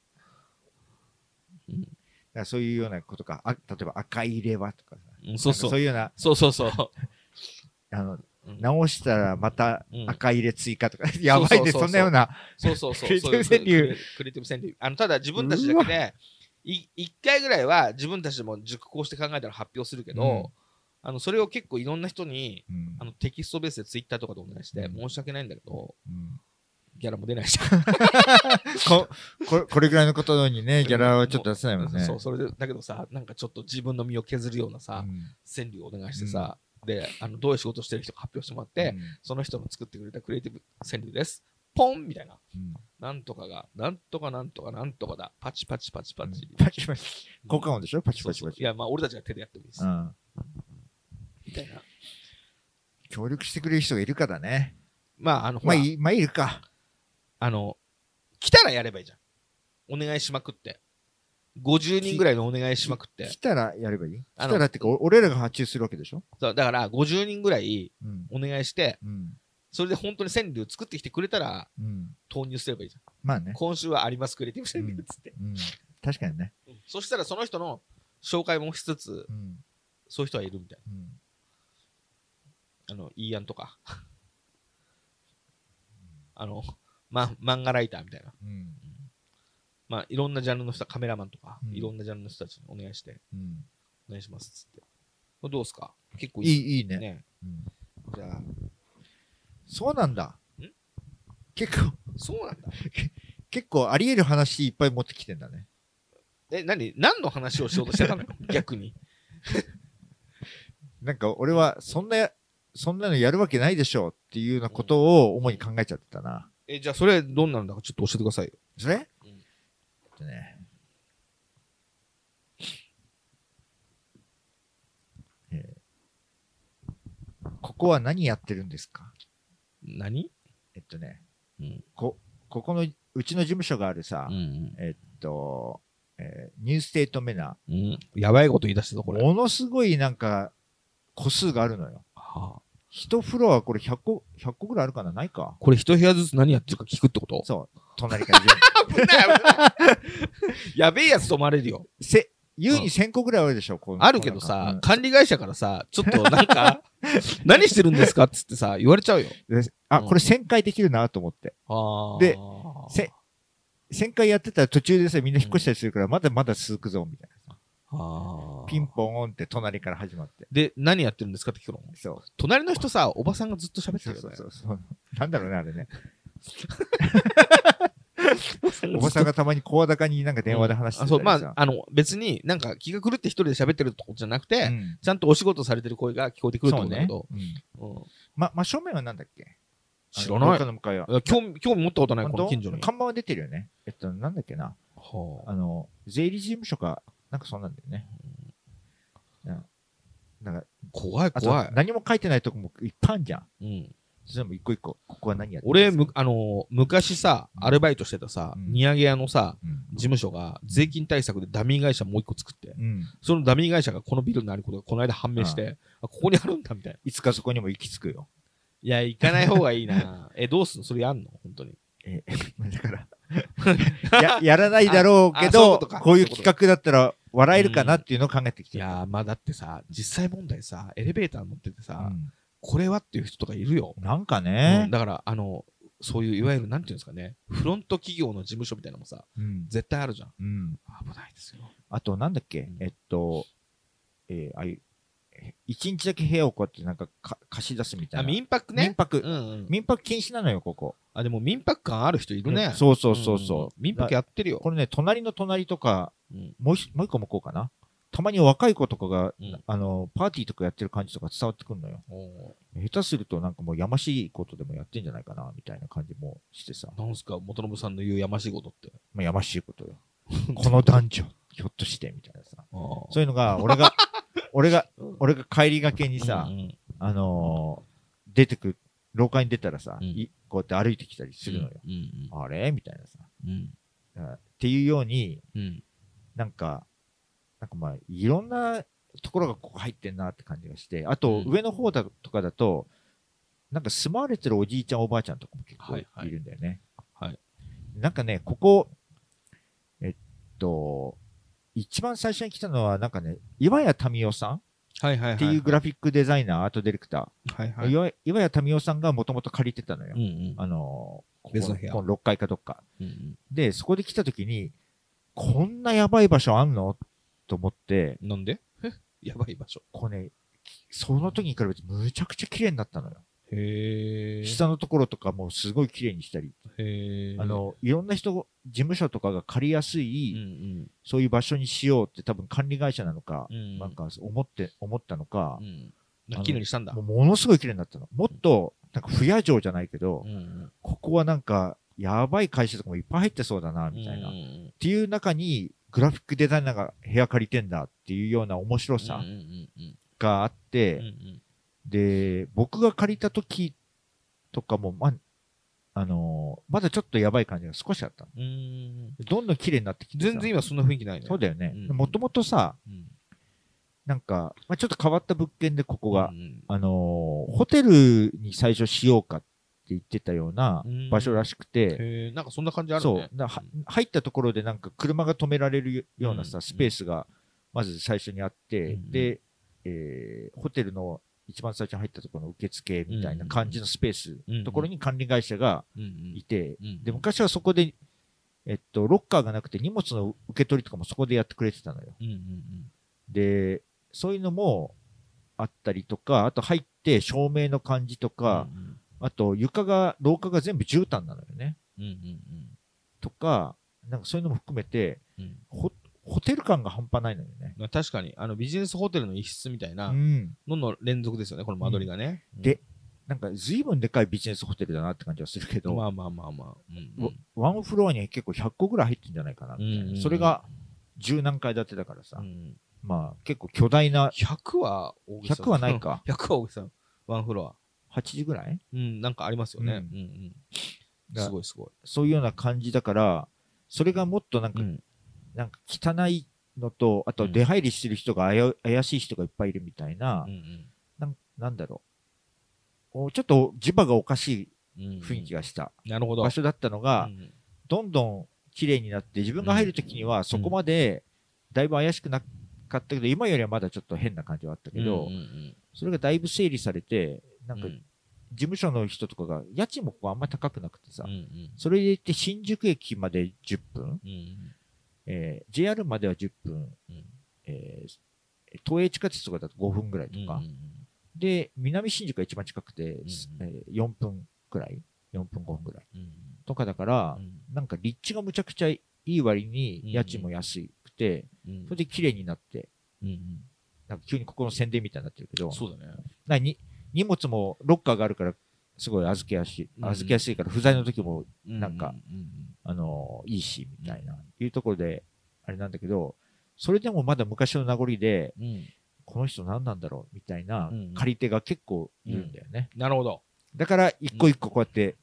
うんらそういうようなことか、あ例えば赤入れはとかさ、うん、そうそ。なんかそうういうような、そうそうそう。あの、うん直したらまたうん赤入れ追加とか、やばいね、そんなような、そうそうそう。クリエイティブ川柳クリエイティブ川柳。あの、ただ自分たちだけで、い一回ぐらいは自分たちでも熟考して考えたら発表するけど、うんあの、それを結構いろんな人に、うんあの、テキストベースでツイッターとかでお願いして、うん申し訳ないんだけど、うんギャラも出ないじゃん。こここれぐらいのことにね、ギャラはちょっと出せないもんね。そう、それで、だけどさ、なんかちょっと自分の身を削るようなさ、うん川柳をお願いしてさ、で、あの、どういう仕事してる人か発表してもらって、その人の作ってくれたクリエイティブ川柳です。ポンみたいな。うんなんとかが、なんとかなんとかなんとかだ。パチパチパチパチ。パチパチ。効果音でしょ？パチパチパチ。いや、まあ、俺たちが手でやってもいいです。うん。みたいな。協力してくれる人がいるからね。まあ、あの、まあいい、まあいるか。あの、来たらやればいいじゃん。お願いしまくって。50人ぐらいのお願いしまくって来。たらやればいい？来たらってか、お俺らが発注するわけでしょ？そうだから、50人ぐらいうん。お願いして、うん。それで本当に川柳作ってきてくれたら、うん。投入すればいいじゃん。まあね。今週はあります、クリエイティブ川柳っつって。うん。確かにね。そしたらその人の紹介もしつつ、うん。そういう人はいるみたいうん。な。あの、いいやんとか。あの、ま、漫画ライターみたいな。うん。まあ、いろんなジャンルの人、カメラマンとか、うんいろんなジャンルの人たちにお願いして、うん。お願いしますっつって。これどうですか？結構いい、いいね。ね。うんじゃあ、そうなんだん？結構、そうなんだ。結構あり得る話いっぱい持ってきてんだね。え、何？何の話をしようとしてたの？逆に。なんか俺は、そんな、そんなのやるわけないでしょうっていうようなことを主に考えちゃってたな。え、じゃあそれどんなんだかちょっと教えてくださいよ。それ、うんえっとね。えーここは何やってるんですか？何？えっとね、うん。こ、ここの、うちの事務所があるさ、うん。えっと、えーニューステートメナうん。やばいこと言い出したぞ、こー、れ。ものすごいなんか、個数があるのよ。はあ、一フロアこれ100個、100個ぐらいあるかな？ないか？これ一部屋ずつ何やってるか聞くってこと？そう。隣から順危ない危ない。やべえやつ泊まれるよ。せ、優に1000個ぐらいあるでしょ、こうあるけどこさ、の管理会社からさ、ちょっとなんか、何してるんですかっつってさ、言われちゃうよ。あ、うんこれ1000回できるなと思って。あでせ1000回やってたら途中でさ、みんな引っ越したりするから、まだまだ続くぞ、みたいな。ピンポーンって隣から始まって。で、何やってるんですかって聞くの？そう。隣の人さ、おばさんがずっと喋ってるよね。そうそうそう。なんだろうね、あれね。おばさんがたまに声高になんか電話で話してあそう、たりさまあ、あの、別になんか気が狂って一人で喋ってるってことじゃなくて、うんちゃんとお仕事されてる声が聞こえてくるってそうねことだけど、。うんうんま、真正面はなんだっけ？知らないあの廊下の向かいは。いや興味、興味持ったことない、この近所に。看板は出てるよね。えっと、なんだっけな。はああの、税理士事務所か、なんかそうなんだよね。うんなんか、怖い怖い。何も書いてないとこもいっぱいあるじゃん。うん、全部一個一個、ここは何やって俺、むあの昔さ、アルバイトしてたさ、うん荷上げ屋のさ、うん事務所が税金対策でダミー会社もう一個作って、うん。そのダミー会社がこのビルにあることがこの間判明して、あここにあるんだみたいな。いつかそこにも行き着くよ。いや、行かない方がいいな。え、どうすんの？それやんの？本当に。え、だからや、やらないだろうけああそういうど、ことかこういう企画だったら笑えるかなっていうのを考えてきてる。いやー、まあだってさ、実際問題さ、エレベーター乗っててさ、うんこれはっていう人とかいるよ。なんかうねん、だから、あの、そういういわゆる、なんていうんですかね、フロント企業の事務所みたいなのもさ、うん絶対あるじゃん。うん。危ないですよ。あと、なんだっけうんえっと、えーああいう、え一日だけ部屋をこうやってなんかか貸し出すみたいあ、な。民泊ね。民泊うんうん。民泊禁止なのよ、ここ。あ、でも民泊感ある人いるね。そうそうそうそう。ん民泊やってるよ。これね、隣の隣とか、うんもう一もう一個もこうかな。たまに若い子とかが、うんあの、パーティーとかやってる感じとか伝わってくるのよ。お下手するとなんかもうやましいことでもやってんじゃないかな、みたいな感じもしてさ。ーなんすか、元信さんの言うやましいことって。まあ、やましいことよ。この男女、ひょっとして、みたいなさ。そういうのが、俺が、俺が、うん。俺が帰りがけにさ、うんうん。あのー出てく、廊下に出たらさ、うん。いこうやって歩いてきたりするのよ。うん。あれ？みたいなさ。うん。うん。っていうように、うん。なんか、なんかまあ、いろんなところがここ入ってんなって感じがして、あと、うん。上の方だとかだと、なんか住まわれてるおじいちゃんおばあちゃんとかも結構はいはい。いるんだよね。はい。なんかね、ここ、えっと、一番最初に来たのは、なんかね、岩谷民夫さん？はいはいはい。っていうグラフィックデザイナー、アートディレクタはいはー、い。岩岩谷民夫さんがもともと借りてたのよ。うんうんあのー、ここ別の部屋この6階かどっか。うんうんで、そこで来た時に、こんなやばい場所あんの？と思って、なんで？え やばい場所。こうね、その時に比べてむちゃくちゃ綺麗になったのよ。下のところとかもすごい綺麗にしたり。あ、の、いろんな人、事務所とかが借りやすうんい、うんそういう場所にしようって多分管理会社なのか、うん。なんか思って、思ったのかう、ん。綺麗にしたんだものすごい綺麗になったの。もっと、なんか不夜城じゃないけどう、んうんここはなんか、やばい会社とかもいっぱい入ってそうだな、みたいな。っうんうんていう中に、グラフィックデザイナーが部屋借りてんだっていうような面白さうんうんうんがあって、うんうんで、僕が借りた時とかも、ま、あのーまだちょっとやばい感じが少しあったの。うんうん。どんどん綺麗になってきてさ。全然今そんな雰囲気ないね。そうだよね。うん。もともとさ、うん。なんか、まあ、ちょっと変わった物件でここが、うんうんあのーホテルに最初しようかって言ってたようなうん。場所らしくて、なんかそんな感じあるそね。うなは入ったところでなんか車が止められるようなさ、うん。スペースがまず最初にあって、うん。で、えーホテルの一番最初に入ったところの受付みたいな感じのスペースのところに管理会社がいて、うんで、昔はそこで、えっと、ロッカーがなくて荷物の受け取りとかもそこでやってくれてたのよ。で、そういうのもあったりとか、あと入って照明の感じとうんか、あと床が、廊下が全部絨毯なのよね。とか、なんかそういうのも含めて、ホホテル感が半端ないのよね。まあ確かに、あのビジネスホテルの一室みたいなうん。のの連続ですよね、この間取りがね。で、なんか随分でかいビジネスホテルだなって感じはするけど、まあまあまあまあ。うんうんワンフロアに結構100個ぐらい入ってんじゃないかなみたいな。うんうんうんそれが十何階建てだからさ、うんまあ結構巨大な、100は大げさ。100はないか 100は大げさ。ワンフロア。8時ぐらい？うん、なんかありますよね。ううんんうん。がすごいすごい。そういうような感じだから、それがもっとなんか、うんなんか汚いのと、あとうん。出入りしてる人があや怪しい人がいっぱいいるみたいな、うんうん。なんなんだろう。おちょっと磁場がおかしうんい雰囲気がした。なるほど。場所だったのが、うんどんどん綺麗になって、自分が入るときにはそこまで、だいぶ怪しくなかったけど、今よりはまだちょっと変な感じはあったけど、うんうんそれがだいぶ整理されて、なんか、うん。事務所の人とかが、家賃もここあんまり高くなくてさ、うんうん。それで言って新宿駅まで10分、うんえー JR までは10分、うんえー東映地下鉄とかだと5分ぐらいとか、うんうんで、南新宿が一番近くて、んえー4分ぐらい ?4 分5分ぐらいうんとかだから、うん。なんか立地がむちゃくちゃいい割にうん家賃も安くて、うんそれで綺麗になって、うんうん。なんか急にここの宣伝みたいになってるけど、そうだね。なに荷物もロッカーがあるから、すごい預けやすい、うん。預けやすいから、不在の時も、なんかうんうんあのいいし、みたいな、いうところで、あれなんだけど、それでもまだ昔の名残で、うんうんこの人何なんだろうみたいなうん借り手が結構いるんだよね。なるほど。だから、一個一個こうやって、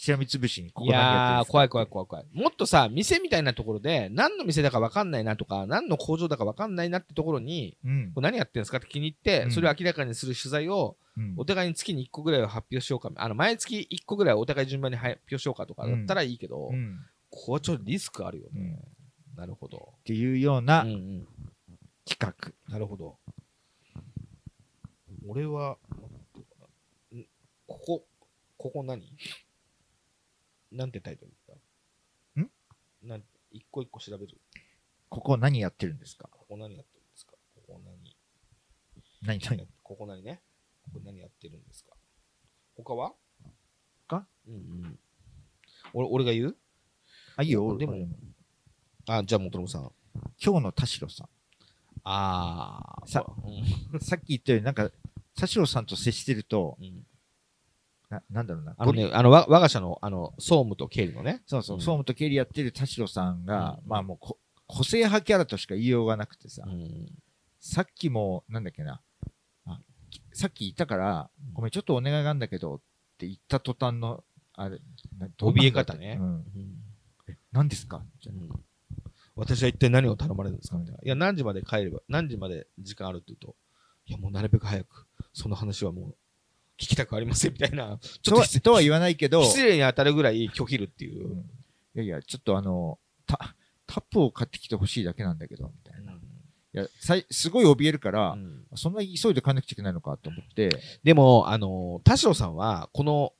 しらみつぶしに、こいこ何やってるんで怖い怖い怖い怖い。もっとさ、店みたいなところで、何の店だか分かんないなとか、何の工場だか分かんないなってところに、うんこれ何やってんですかって気に入って、うんそれを明らかにする取材を、うんお互いに月に1個ぐらいは発表しようか。あの、毎月1個ぐらいお互い順番に発表しようかとかだったらいいけど、うんここはちょっとリスクあるよね。なるほど。っていうよううなんうん。企画。なるほど。俺は、んここ、ここ何？なんてタイトルだん？なん一個一個調べる？ここ何やってるんですか？ここ何やってるんですか？ここ何？何何？ここ何ね？ここ何やってるんですか？他は？他？うんうん。俺、俺が言う？あ、いいよ。でも俺あ、じゃあ、元信さん。今日の田代さあー。さうんん。さっき言ったように、なんか、田代さんと接してると、うんななんだろうな。あのね、あの、わ我が社の、あの、総務と経理のね。そうそう、うん。総務と経理やってる田代さんが、うん。まあもうこ、個性派キャラとしか言いようがなくてさ、うん。さっきも、なんだっけな、あきさっき言ったから、うん。ごめん、ちょっとお願いがあるんだけど、って言った途端の、あれ、な怯え方ね。うん。何ですか？じゃうん。私は一体何を頼まれるんですか？うんみたいな。いや、何時まで帰れば、何時まで時間あるって言うと、いや、もうなるべく早く、その話はもう、聞きたくありません、みたいな。ちょっと失とは言わないけど、失礼に当たるぐらい拒否るっていうう。んいやいや、ちょっとあの、タタップを買ってきてほしいだけなんだけど、みたいな。いや、さいすごい怯えるから、うんそんな急いで買わなくちゃいけないのかと思って、でも、あの、田代さんは、この、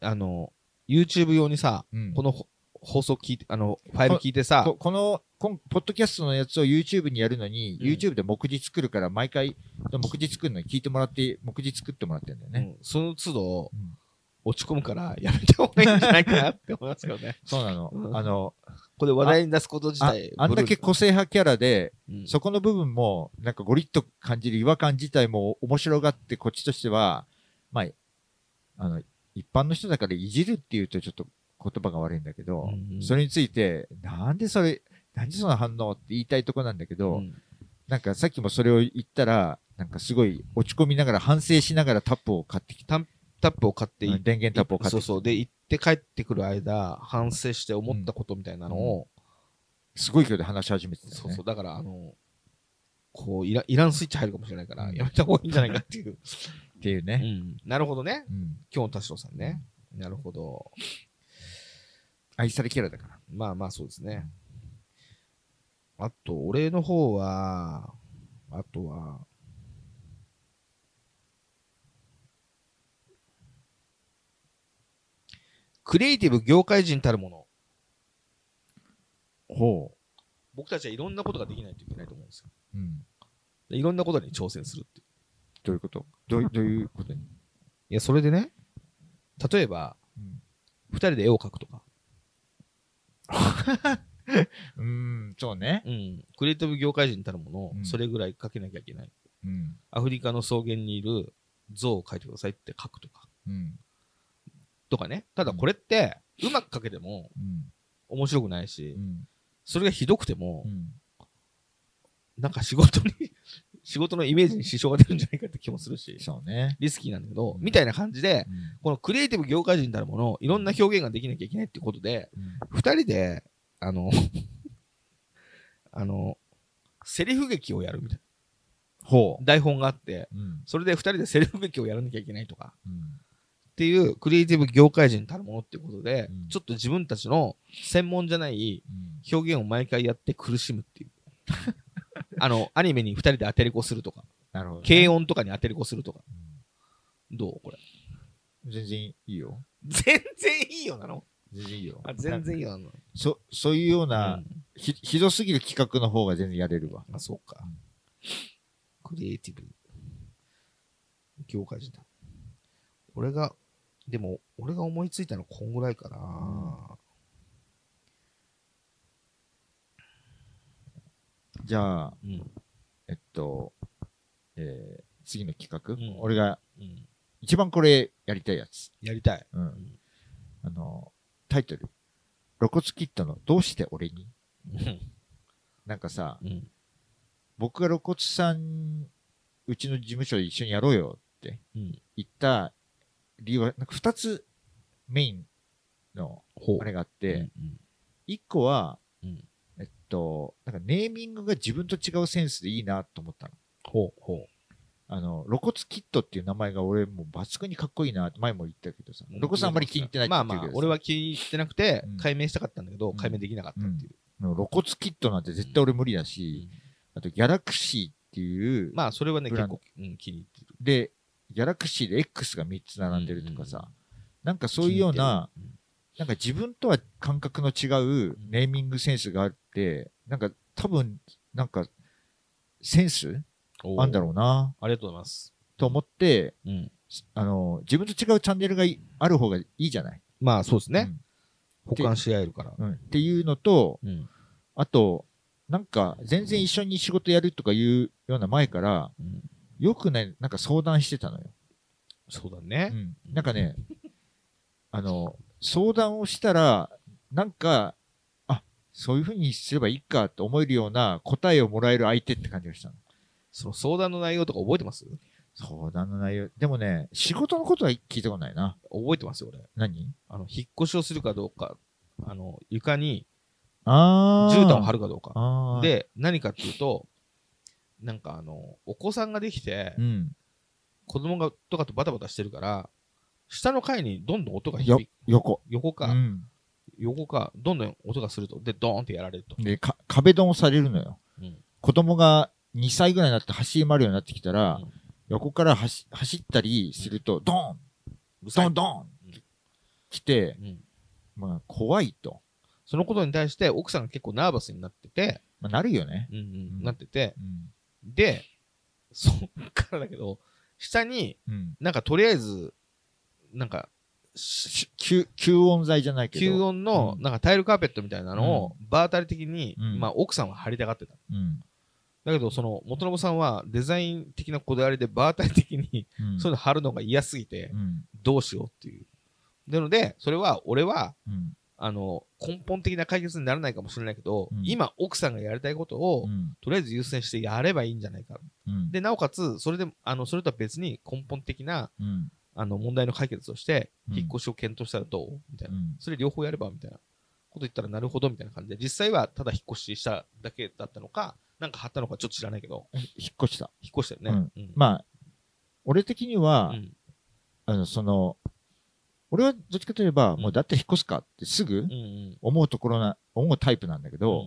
あの、YouTube 用にさ、うんこのほ放送聞いて、あの、ファイル聞いてさこ、このこんポッドキャストのやつを YouTube にやるのに、うん YouTube で目次作るから、毎回、目次作るのに聞いてもらって、目次作ってもらってんだよね。うんその都度うん、落ち込むから、やめた方がいいんじゃないかなって思いますけどね。そうなの。うんあの、これ話題に出すこと自あ体。あんだけ個性派キャラで、うんそこの部分も、なんかゴリッと感じる違和感自体も面白がって、こっちとしては、まあ、あの、一般の人だからいじるっていうとちょっと言葉が悪いんだけど、うんうんそれについて、なんでそれ、なんでその反応って言いたいとこなんだけど、うんなんかさっきもそれを言ったら、なんかすごい落ち込みながら反省しながらタップを買ってきた。タップを買ってい電源タップを買って。そうそう。で、行って帰ってくる間、反省して思ったことみたいなのを、すごい勢いで話し始めてたよね。そうそう。だから、あの、こう、イライランスイッチ入るかもしれないから、うんやめた方がいいんじゃないかっていう。っていうね。うん。なるほどね。うん。今日の田代さんね。なるほど。愛されキャラだから。まあまあ、そうですね。あと、俺の方は、あとは、クリエイティブ業界人たるもの。ほ僕たちはいろんなことができないといけないと思うんですよ。う。うん。でいろんなことに挑戦するって。どういうこと？どういどういうことに？いや、それでね、例えば、うん二人で絵を描くとか、うーん、そうね。うん、クリエイティブ業界人たるものをうんそれぐらい描けなきゃいけない。うん。アフリカの草原にいる像を描いてくださいって書くとか、うん。とかね。ただこれって、うまく描けてもうん。面白くないしう、ん。それがひどくてもう、ん。なんか仕事に、仕事のイメージに支障が出るんじゃないかって気もするし、そうね。リスキーなんだけど、みたいな感じで、うんこのクリエイティブ業界人たるもの、いろんな表現ができなきゃいけないってことで、二人で、あの、あの、セリフ劇をやるみたいほな。台本があって、う。うん。それで二人でセリフ劇をやらなきゃいけないとか、うん。っていうクリエイティブ業界人たるものっていうことで、うんちょっと自分たちの専門じゃないうん表現を毎回やって苦しむっていう。あの、アニメに二人で当てれこするとか、なるほど、ね。軽音とかに当てれこするとか。どう？これ。うん全然いいよ。全然いいよなの？全然いいよ。あ全然いいよなの。そ、そういうよううな、んひ、ひどすぎる企画の方が全然やれるわ。あ、そうか。クリエイティブ。業界人だ。俺が、でも、俺が思いついたのこんぐらいかな。じゃあ、うん。えっと、えー次の企画、うん俺がうん。一番これやりたいやつ。やりたい。うん。んあの、タイトル。露骨キットのどうして俺に？うん。なんかさ、うん。僕が露骨さん、うちの事務所で一緒にやろうよってうん。言った理由は、なんか二つメインの。あれがあっうんて、一個は、うん。と、なんかネーミングが自分と違うセンスでいいなと思ったの。ほう。ほあの、露骨キットっていう名前が俺もう抜群にかっこいいなって前も言ったけどさ、う。露骨あんまり気に入ってないってまあまあ俺は気に入ってなくてうん、解明したかったんだけど、うん解明できなかったっていう。露骨キットなんて絶対俺無理だし、あとギャラクシーっていう、まあ、それはね、結構、うん、気に入ってる。で、ギャラクシーで X が3つ並んでるとかさ、なんかそういうような、なんか自分とは感覚の違うネーミングセンスがあって、なんか多分、なんか、センス？る。あんだろうな、ありがとうございます。と思って、うん。あの、自分と違うチャンネルがいある方がいいじゃない？まあ、そうですね。うん保管し合えるから。うん。っていうのと、うん。あと、なんか、全然一緒に仕事やるとかいうような前から、うんよくね、なんか相談してたのよ。うそうだね。ん。なんかね、あの、相談をしたら、なんか、あ、そういうふうにすればいいかと思えるような答えをもらえる相手って感じがしたの。その相談の内容とか覚えてます？相談の内容。でもね、仕事のことは聞いたことないな。覚えてますよ、俺。何？あの、引っ越しをするかどうか、あの、床にあー。絨毯を張るかどうか。で、何かっていうと、なんかあの、お子さんができてう、ん。子供がとかとバタバタしてるから、下の階にどんどん音がよ響く。、横。横か、うん。横か、どんどん音がすると。で、ドーンってやられると。で、か、壁ドンをされるのよ。うん。子供が2歳ぐらいになって走り回るようになってきたら、うん横から走走ったりすると、ドーンドンドンうん来て、うん。まあ、怖いと。そのことに対して奥さんが結構ナーバスになってて、まあ、なるよね。うんうんうんなってて、うん。で、そっからだけど、下にうん。なんかとりあえず、なんか、吸、吸音材じゃないけど。吸音のうんなんかタイルカーペットみたいなのをバータリ的に、うんまあ奥さんは張りたがってた。うん。だけどその元信さんはデザイン的なこだわりでバータリ的にうん。そういうの貼るのが嫌すぎてうん。どうしようっていう。なので、それは俺はうん。あの根本的な解決にならないかもしれないけど、うん今奥さんがやりたいことを、うん。とりあえず優先してやればいいんじゃないか。うん。で、なおかつ、それで、あの、それとは別に根本的な、うん。あの、問題の解決として、うん。引っ越しを検討したらどう？みたいうな。ん。それ両方やればみたいな。こと言ったらなるほどみたいな感じで、実際はただ引っ越ししただけだったのか、なんか貼ったのかちょっと知らないけど、引っ越した。引っ越したよね。うん。まあ、俺的には、うん。あの、その、俺はどっちかといえば、ん。もうだって引っ越すかってすぐ思うところな、思うタイプなんだけど、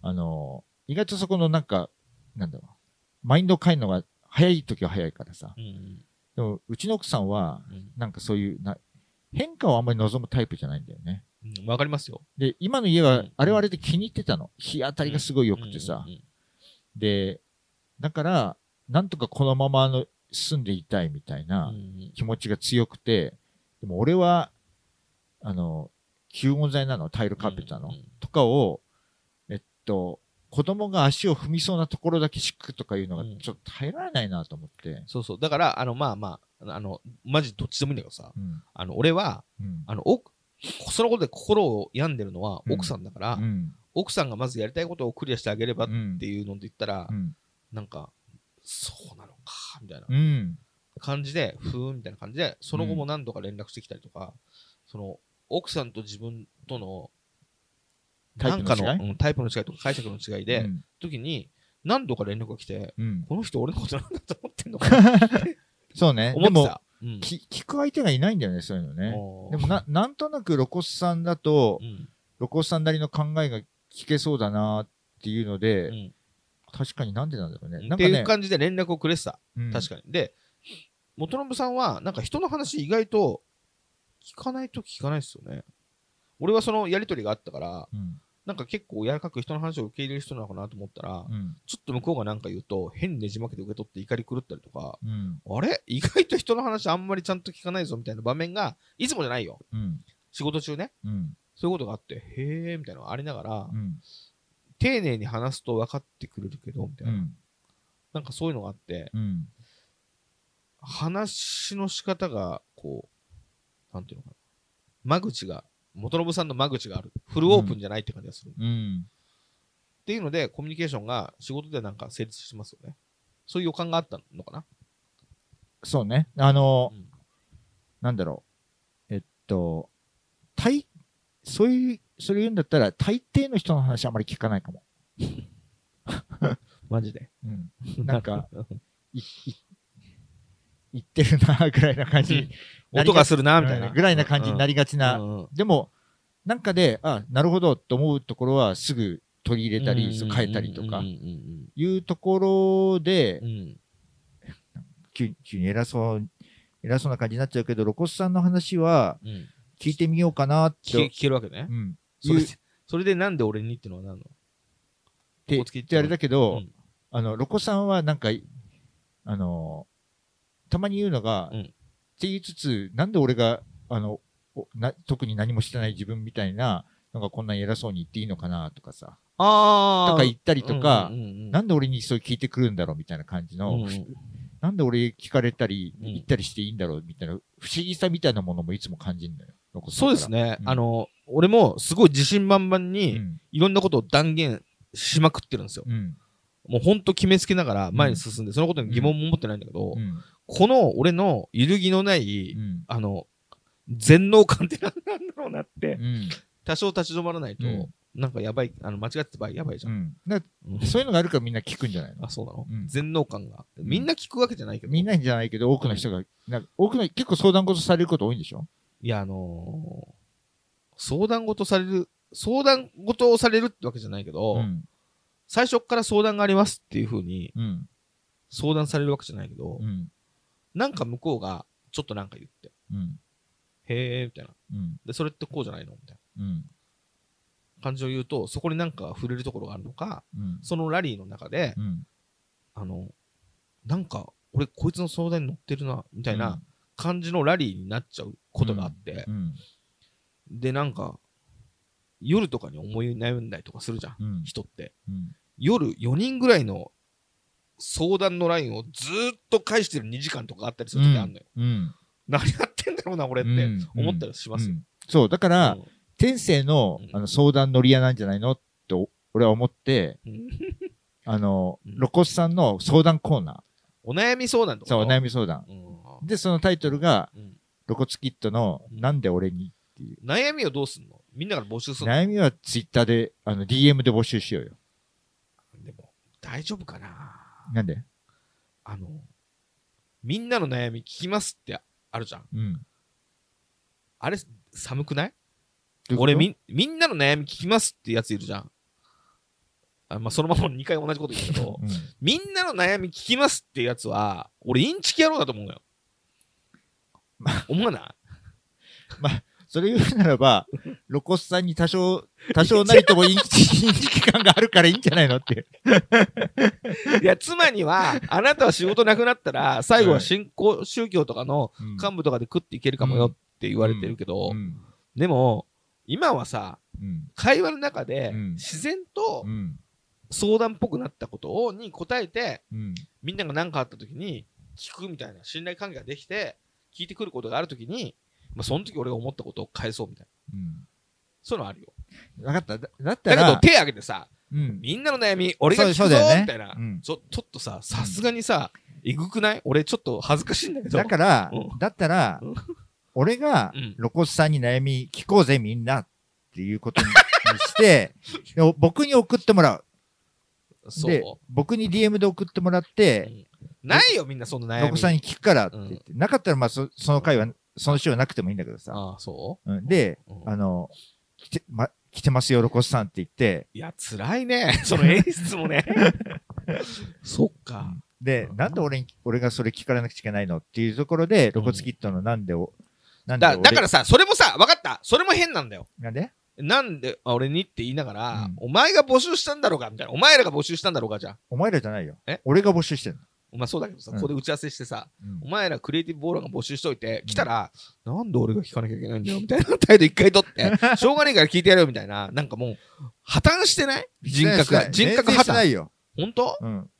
あの、意外とそこのなんか、なんだろう、マインドを変えるのが早い時は早いからさ。でも、うちの奥さんは、うんなんかそういうな、変化をあんまり望むタイプじゃないんだよね。うんわかりますよ。で、今の家はうん、あれはあれで気に入ってたの。日当たりがすごい良くてさ。で、だから、なんとかこのままあの住んでいたいみたいうんな気持ちが強くて、でも俺は、あの、吸音材なの、タイルカーペットなの、とかを、えっと、子供が足を踏みそうなところだけ敷くとかいうのがうんちょっと耐えられないなと思って。そうそう。だから、あの、まあまあ、あの、マジどっちでもいいんだけどさ、うん。あの、俺は、うん。あの、おそのことで心を病んでるのは奥さんだから、うん。奥さんがまずやりたいことをクリアしてあげればっうんていうので言ったら、うん。なんか、そうなのか、みたいなうん。感じで、ふーんみたいな感じで、その後も何度か連絡してきたりとか、その、奥さんと自分との、タイプの違い？なんかの、うんタイプの違いとか解釈の違いで、うん時に、何度か連絡が来て、うん。この人俺のことなんだと思ってんのかな？っ てそうね。でも、思ってた。うんき聞く相手がいないんだよね、そういうのね。でもな、なんとなく露骨さんだとう、ん露骨さんなりの考えが聞けそうだなっっていうので、うん確かになんでなんだろうね。っていうなんかね、感じで連絡をくれてた。うん確かに。で、元信さんは、なんか人の話意外と聞かないと聞かないですよね。俺はそのやりとりがあったから、うん。なんか結構柔らかく人の話を受け入れる人なのかなと思ったら、うん。ちょっと向こうがなんか言うと、変にねじ曲げて受け取って怒り狂ったりとか、うん。あれ？意外と人の話あんまりちゃんと聞かないぞみたいな場面が、いつもじゃないよ。うん。仕事中ね。うん。そういうことがあって、へーみたいなのがありながら、うん。丁寧に話すと分かってくれるけど、みたいうな。ん。なんかそういうのがあって、うん。話の仕方が、こう、なんていうのかな。間口が、元信さんの間口がある。フルオープンじゃないって感じがする。っうんていうので、コミュニケーションが仕事でなんか成立してますよね。そういう予感があったのかな？そうね。あの、うんなんだろう。えっと、大、そういう、それ言うんだったら、大抵の人の話あまり聞かないかも。マジで？うん。なんか、い、い、言ってるな、ぐらいな感じ。音がするな、みたいな。うんぐらいな感じになりがちな。うんでも、なんかで、あ、なるほどと思うところはすぐ取り入れたり、そう変えたりとかうん、うんいうところでうん。う、ん急急に偉そう、偉そうな感じになっちゃうけど、露骨さんの話はうん。うん聞いてみようかなって、聞けるわけね。う。ん。それそれでなんで俺にってのは何の？ってってあれだけど、うん。あの、露骨さんはなんか、あの、たまに言うのが、うんって言いつつ、なんで俺が、あの、おな特に何もしてない自分みたいな、なんかこんなに偉そうに言っていいのかなとかさ、ああ。とか言ったりとかうんうんうんなんで俺にそう聞いてくるんだろうみたいな感じの、うんうんなんで俺聞かれたり、うん言ったりしていいんだろうみたいな、不思議さみたいなものもいつも感じるのよ。そうですね。うんあの、俺もすごい自信満々うに、ん。いろんなことを断言しまくってるんですよ。うん。もうほんと決めつけながら前に進んで、そのことに疑問も持ってないんだけど、うん。この俺の揺るぎのない、うん。あの、全能感って何なんだろうなって、うん。多少立ち止まらないと、うんなんかやばい、あの、間違ってた場合やばいじゃ。うんそういうのがあるからみんな聞くんじゃないの？あ、そうなの、うん全能感が。みんな聞くわけじゃないけど。みんなじゃないけど、多くの人が、なんか多くの、結構相談事されること多いんでしょ？いや、あのー相談事される、相談事をされるってわけじゃないけど、うん。最初っから相談がありますっていう風にうん。相談されるわけじゃないけど、うん。なんか向こうがちょっとなんか言って、うん。へーみたいな。うん。で、それってこうじゃないの？みたいうん。な感じを言うと、そこになんか触れるところがあるのか、うん。そのラリーの中で、うん。あの、なんか、俺こいつの相談に乗ってるな、みたいな感じのラリーになっちゃうことがあって、うん。で、なんか、夜とかに思い悩んだりとかするじゃん、うん。人って。うん。夜4人ぐらいの相談のラインをずーっと返してる2時間とかあったりする時あるのよ。うん。何やってんだろうな、俺ってうん。思ったりしますよ。うん。そう、だから、うん。天性のうん。あの相談乗り屋なんじゃないのってお俺は思って、うん。あの、うん。露骨さんの相談コーナお悩み相談とー、か？そう、お悩み相談。うん。で、そのタイトルが、うん。露骨キットの、うん。なんで俺にっていう。悩みをどうすんの？みんなから募集するの？悩みはツイッターで、あの、DM で募集しようよ。でも、大丈夫かな？なんで？あの、みんなの悩み聞きますってあるじゃん。うん。あれ、寒くない？俺みん、みんなの悩み聞きますってやついるじゃん。あまあ、そのまま2回同じこと言うけど、うん。みんなの悩み聞きますってやつは、俺インチキ野郎だと思うのよ。思わない？それ言うならば、露骨さんに多少、多少なりともインチインチキ感があるからいいんじゃないのって。いや、妻には、あなたは仕事なくなったら、最後は新興宗教とかの幹部とかで食っていけるかもよって言われてるけど、うん。でも、今はさ、うん。会話の中でうん自然とうん。相談っぽくなったことをに答えて、うん。みんなが何かあった時に聞くみたいな信頼関係ができて、聞いてくることがある時に、まあ、その時俺が思ったことを返そうみたいな。うん。そういうのあるよ。わかった。だだったら、だけど手挙げてさ、うん。みんなの悩み、俺が聞くぞねみたいな、うんちょ。ちょっとさ、さすがにさ、えぐくない？俺ちょっと恥ずかしいんだけど。だからうん、だったらうん、俺がうん露骨さんに悩み聞こうぜみんなっていうことにして、僕に送ってもらう。そう。で、僕に DM で送ってもらって、うんないよ、みんなその悩み。露骨さんに聞くからって言って、なかったらまあそその回は、その週はなくてもいいんだけどさ。ああ、そう？んでうん、あの、来て、ま、来てますよ、露骨さんって言って、いや、辛いね。その演出もね。そっか。で、なんで俺に、俺がそれ聞かれなくちゃいけないのっていうところで、露骨キットのなんでお、なんでだ俺だからさ、それもさ、分かった？それも変なんだよ。なんで？なんであ俺にって言いながら、うんお前が募集したんだろうかみたいな。お前らが募集したんだろうかじゃあ。お前らじゃないよえ？俺が募集してんの。お前そうだけどさ、うんここで打ち合わせしてさ、うんお前らクリエイティブボーラーが募集しといて、来たら、なんで俺が聞かなきゃいけないんだよみたいな態度一回取って、しょうがねえから聞いてやるよみたいな、なんかもう、破綻してない？人格が。人格破綻。ないよ。本当、うん。うん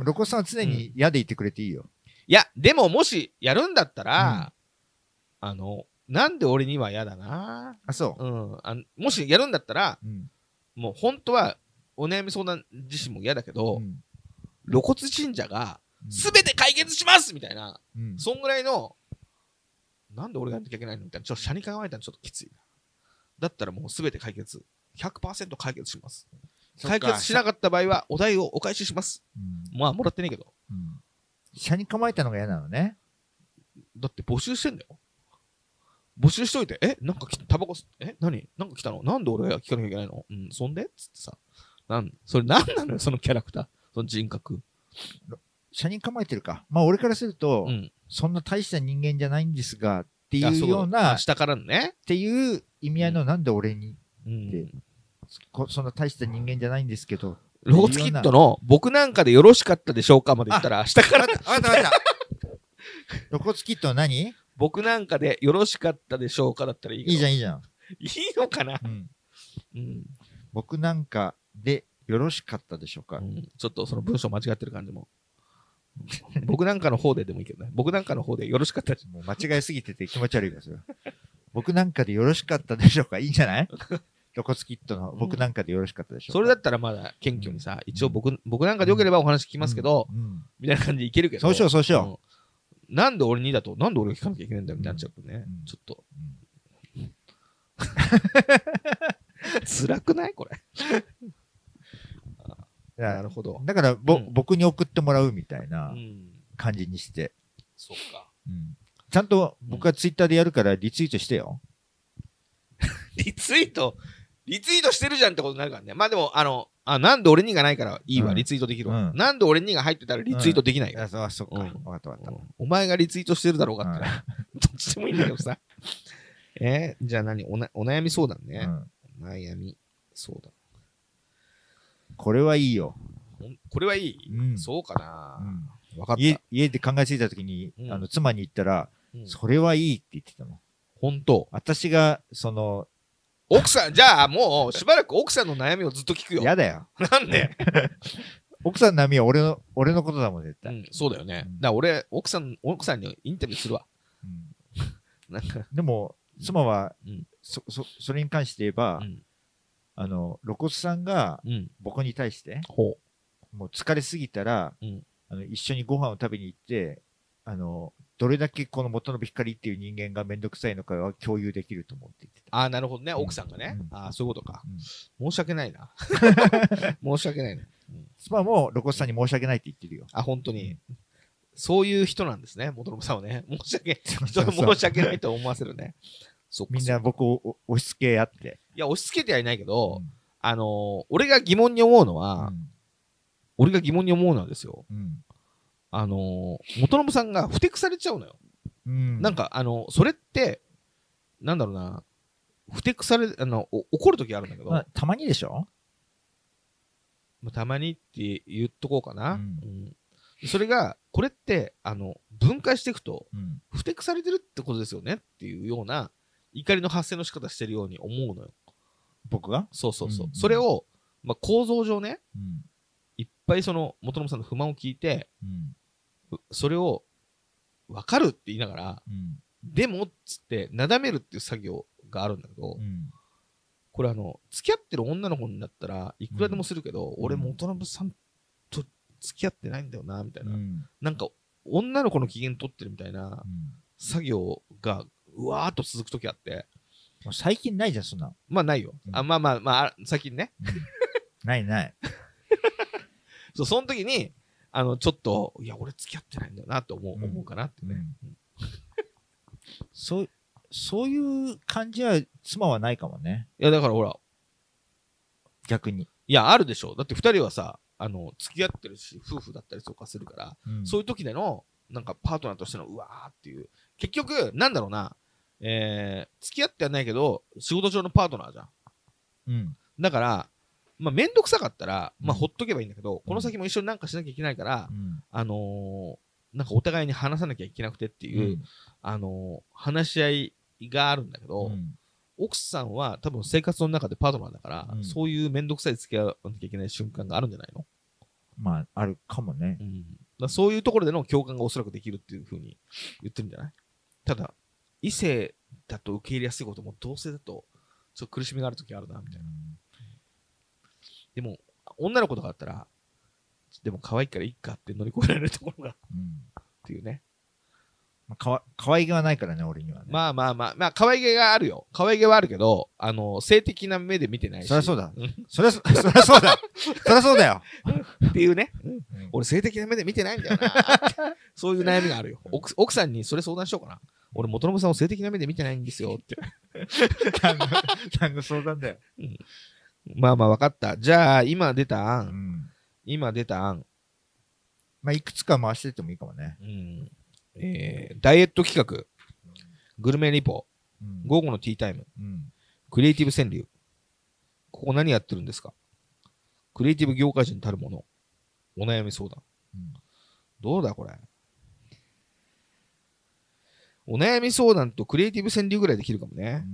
露骨さんは常に嫌でいてくれていいよ。いや、でももしやるんだったら、あの、なんで俺には嫌だな？あ、そう。うん、あもしやるんだったら、うん。もう本当はお悩み相談自身も嫌だけど、うん露骨信者がうん全て解決しますみたいな、うんそんぐらいの、なんで俺がやんなきゃいけないのみたいな、ちょっと車に構えたらちょっときついな。だったらもう全て解決。100%解決します。解決しなかった場合はお題をお返しします。うんまあ、もらってねえけど。うん車に構えたのが嫌なのね。だって募集してんだよ。募集しといて、えなんかきタバコ吸、え何？なんか来たの？なんで俺が聞かなきゃいけないの？うん、そんで？つってさ。なん、それなんなのよ、そのキャラクター。その人格。車に構えてるか。まあ俺からすると、うん。そんな大した人間じゃないんですが、っていうような、っあ下からのね。ていう意味合いのなんで俺に、うんそんな大した人間じゃないんですけど。ロゴツキットの僕なんかでよろしかったでしょうかまで言ったら、下からわかったったわかった。露骨 キット何？僕なんかでよろしかったでしょうかだったらいい。いいじゃんいいじゃん。いいのかな、うん、うん僕なんかでよろしかったでしょうか？うん。ちょっとその文章間違ってる感じも。僕なんかの方ででもいいけどね。僕なんかの方でよろしかったでしょもう間違いすぎてて気持ち悪いからそれ。僕なんかでよろしかったでしょうか？いいんじゃない？露骨キットの僕なんかでよろしかったでしょうか？それだったらまだ謙虚にさ、一応僕僕なんかでよければお話聞きますけど、うん。うん。みたいな感じでいけるけど。そうしようそうしよう。うん。なんで俺にだと、なんで俺が聞かなきゃいけないんだよみたいになっちゃうとね、うん。ちょっと。辛くない？これ。なるほど。だからぼ、うん僕に送ってもらうみたいうなん感じにして、そっか。うんちゃんと僕はツイッターでやるからリツイートしてよ。リツイート、リツイートしてるじゃんってことになるからね。まあでも、あの、あなんで俺にがないからいいわ、うんリツイートできるわ、うんなんで俺にが入ってたらリツイートできないよ。あそっか。うんわかったわかった。うんお前がリツイートしてるだろうかって、うん どっちでもいいんだけどさ。えーじゃあ何？おなお悩み相談ね。うん悩み相談。これはいいよ。これはいい、うんそうかな、うんわかった。家家で考えついた時に、うんあの妻に言ったら、うんそれはいいって言ってたの。本当私が、その、奥さん、じゃあもうしばらく奥さんの悩みをずっと聞くよ。嫌だよ。なんで、奥さんの波は俺の、俺のことだもん、絶対。うん、そうだよね。うんだから俺、奥さん、奥さんにインタビューするわ。うん なんか、でも、妻は、うんそ、そ、それに関して言えば、うん。あの、露骨さんがうん。僕に対して、ほもう疲れすぎたら、うんあの一緒にご飯を食べに行って、あの、どれだけこの元の光っていう人間がめんどくさいのかは共有できると思うって言ってた。ああ、なるほどね。うん奥さんがね。うんああ、そういうことか。うん申し訳ないな。申し訳ないね。妻も露骨さんに申し訳ないって言ってるよ。あ、本当に。そういう人なんですね、元信さんはね。申し訳、人申し訳ないと思わせるね。みんな僕をお押し付け合って。いや、押し付けてはいないけど、うん。あのー俺が疑問に思うのは、俺が疑問に思うのはですよ。うん。あのー元信さんがふてくされちゃうのよ。うん。なんか、あのそれって、なんだろうな、ふてくされ、あの、お怒るときあるんだけど、まあたまにでしょ？まあたまにって言っとこうかな。うん。うん。それが、これって、あの、分解していくと、うん。ふてくされてるってことですよねっていうような怒りの発生の仕方してるように思うのよ。僕が？そうそうそう。うん。それを、まあ、構造上ね、うん。いっぱいその元信さんの不満を聞いて、うん。うそれを分かるって言いながら、うん。でもっつって、なだめるっていう作業があるんだけど、うん。これあの、付き合ってる女の子になったらいくらでもするけど、俺元信さんと付き合ってないんだよな、みたいな。うん。なんか、女の子の機嫌取ってるみたいなうん。作業が、うわーっと続くときあって、最近ないじゃん、そんな。まあないよ。うんあまあまあまああ、最近ね。ないない。そう、その時に、あの、ちょっと、いや、俺付き合ってないんだよなって思う、うん思うかなってね。そう、そういう感じは妻はないかもね。いや、だからほら、逆に。いや、あるでしょ。だって二人はさ、あの、付き合ってるし、夫婦だったりとかするから、うんそういう時での、なんかパートナーとしての、うわーっていう。結局、なんだろうな、えー、付き合ってはないけど、仕事上のパートナーじゃん。うん。だから、まあ、めんどくさかったら、まあ、うんほっとけばいいんだけど、この先も一緒になんかしなきゃいけないからう、ん。あのーなんかお互いに話さなきゃいけなくてっていう、あのー話し合いがあるんだけど、うん奥さんは多分生活の中でパートナーだから、うんそういうめんどくさい付き合わなきゃいけない瞬間があるんじゃないの、まあ、あるかもねう。ん、だそういうところでの共感がおそらくできるっていうふうに言ってるんじゃない？ただ、異性だと受け入れやすいことも同性だとちょっと苦しみがある時あるな、みたいな。でも、女の子とかだったら、でも可愛いからいいかって乗り越えられるところがっうんていうね。まあかわ可愛げはないからね、俺にはね。まあまあまあ、まあ可愛げがあるよ。可愛げはあるけど、あの、性的な目で見てないし。そりゃそうだんそりゃそそりゃそうだ。そりゃそうだよ。っていうね。うん俺性的な目で見てないんだよな。そういう悩みがあるよ。奥奥さんにそれ相談しようかな。俺、元信さんを性的な目で見てないんですよって。何の何の相談だよ。まあまあ分かった。じゃあ、今出たう案。ん。今出た案。まあ、いくつか回してってもいいかもね。うんえーダイエット企画。グルメリポ。うん午後のティータイム。うん。クリエイティブ川柳。ここ何やってるんですかクリエイティブ業界人たるもの。お悩み相談。うんどうだこれ。お悩み相談とクリエイティブ川柳ぐらいできるかもね。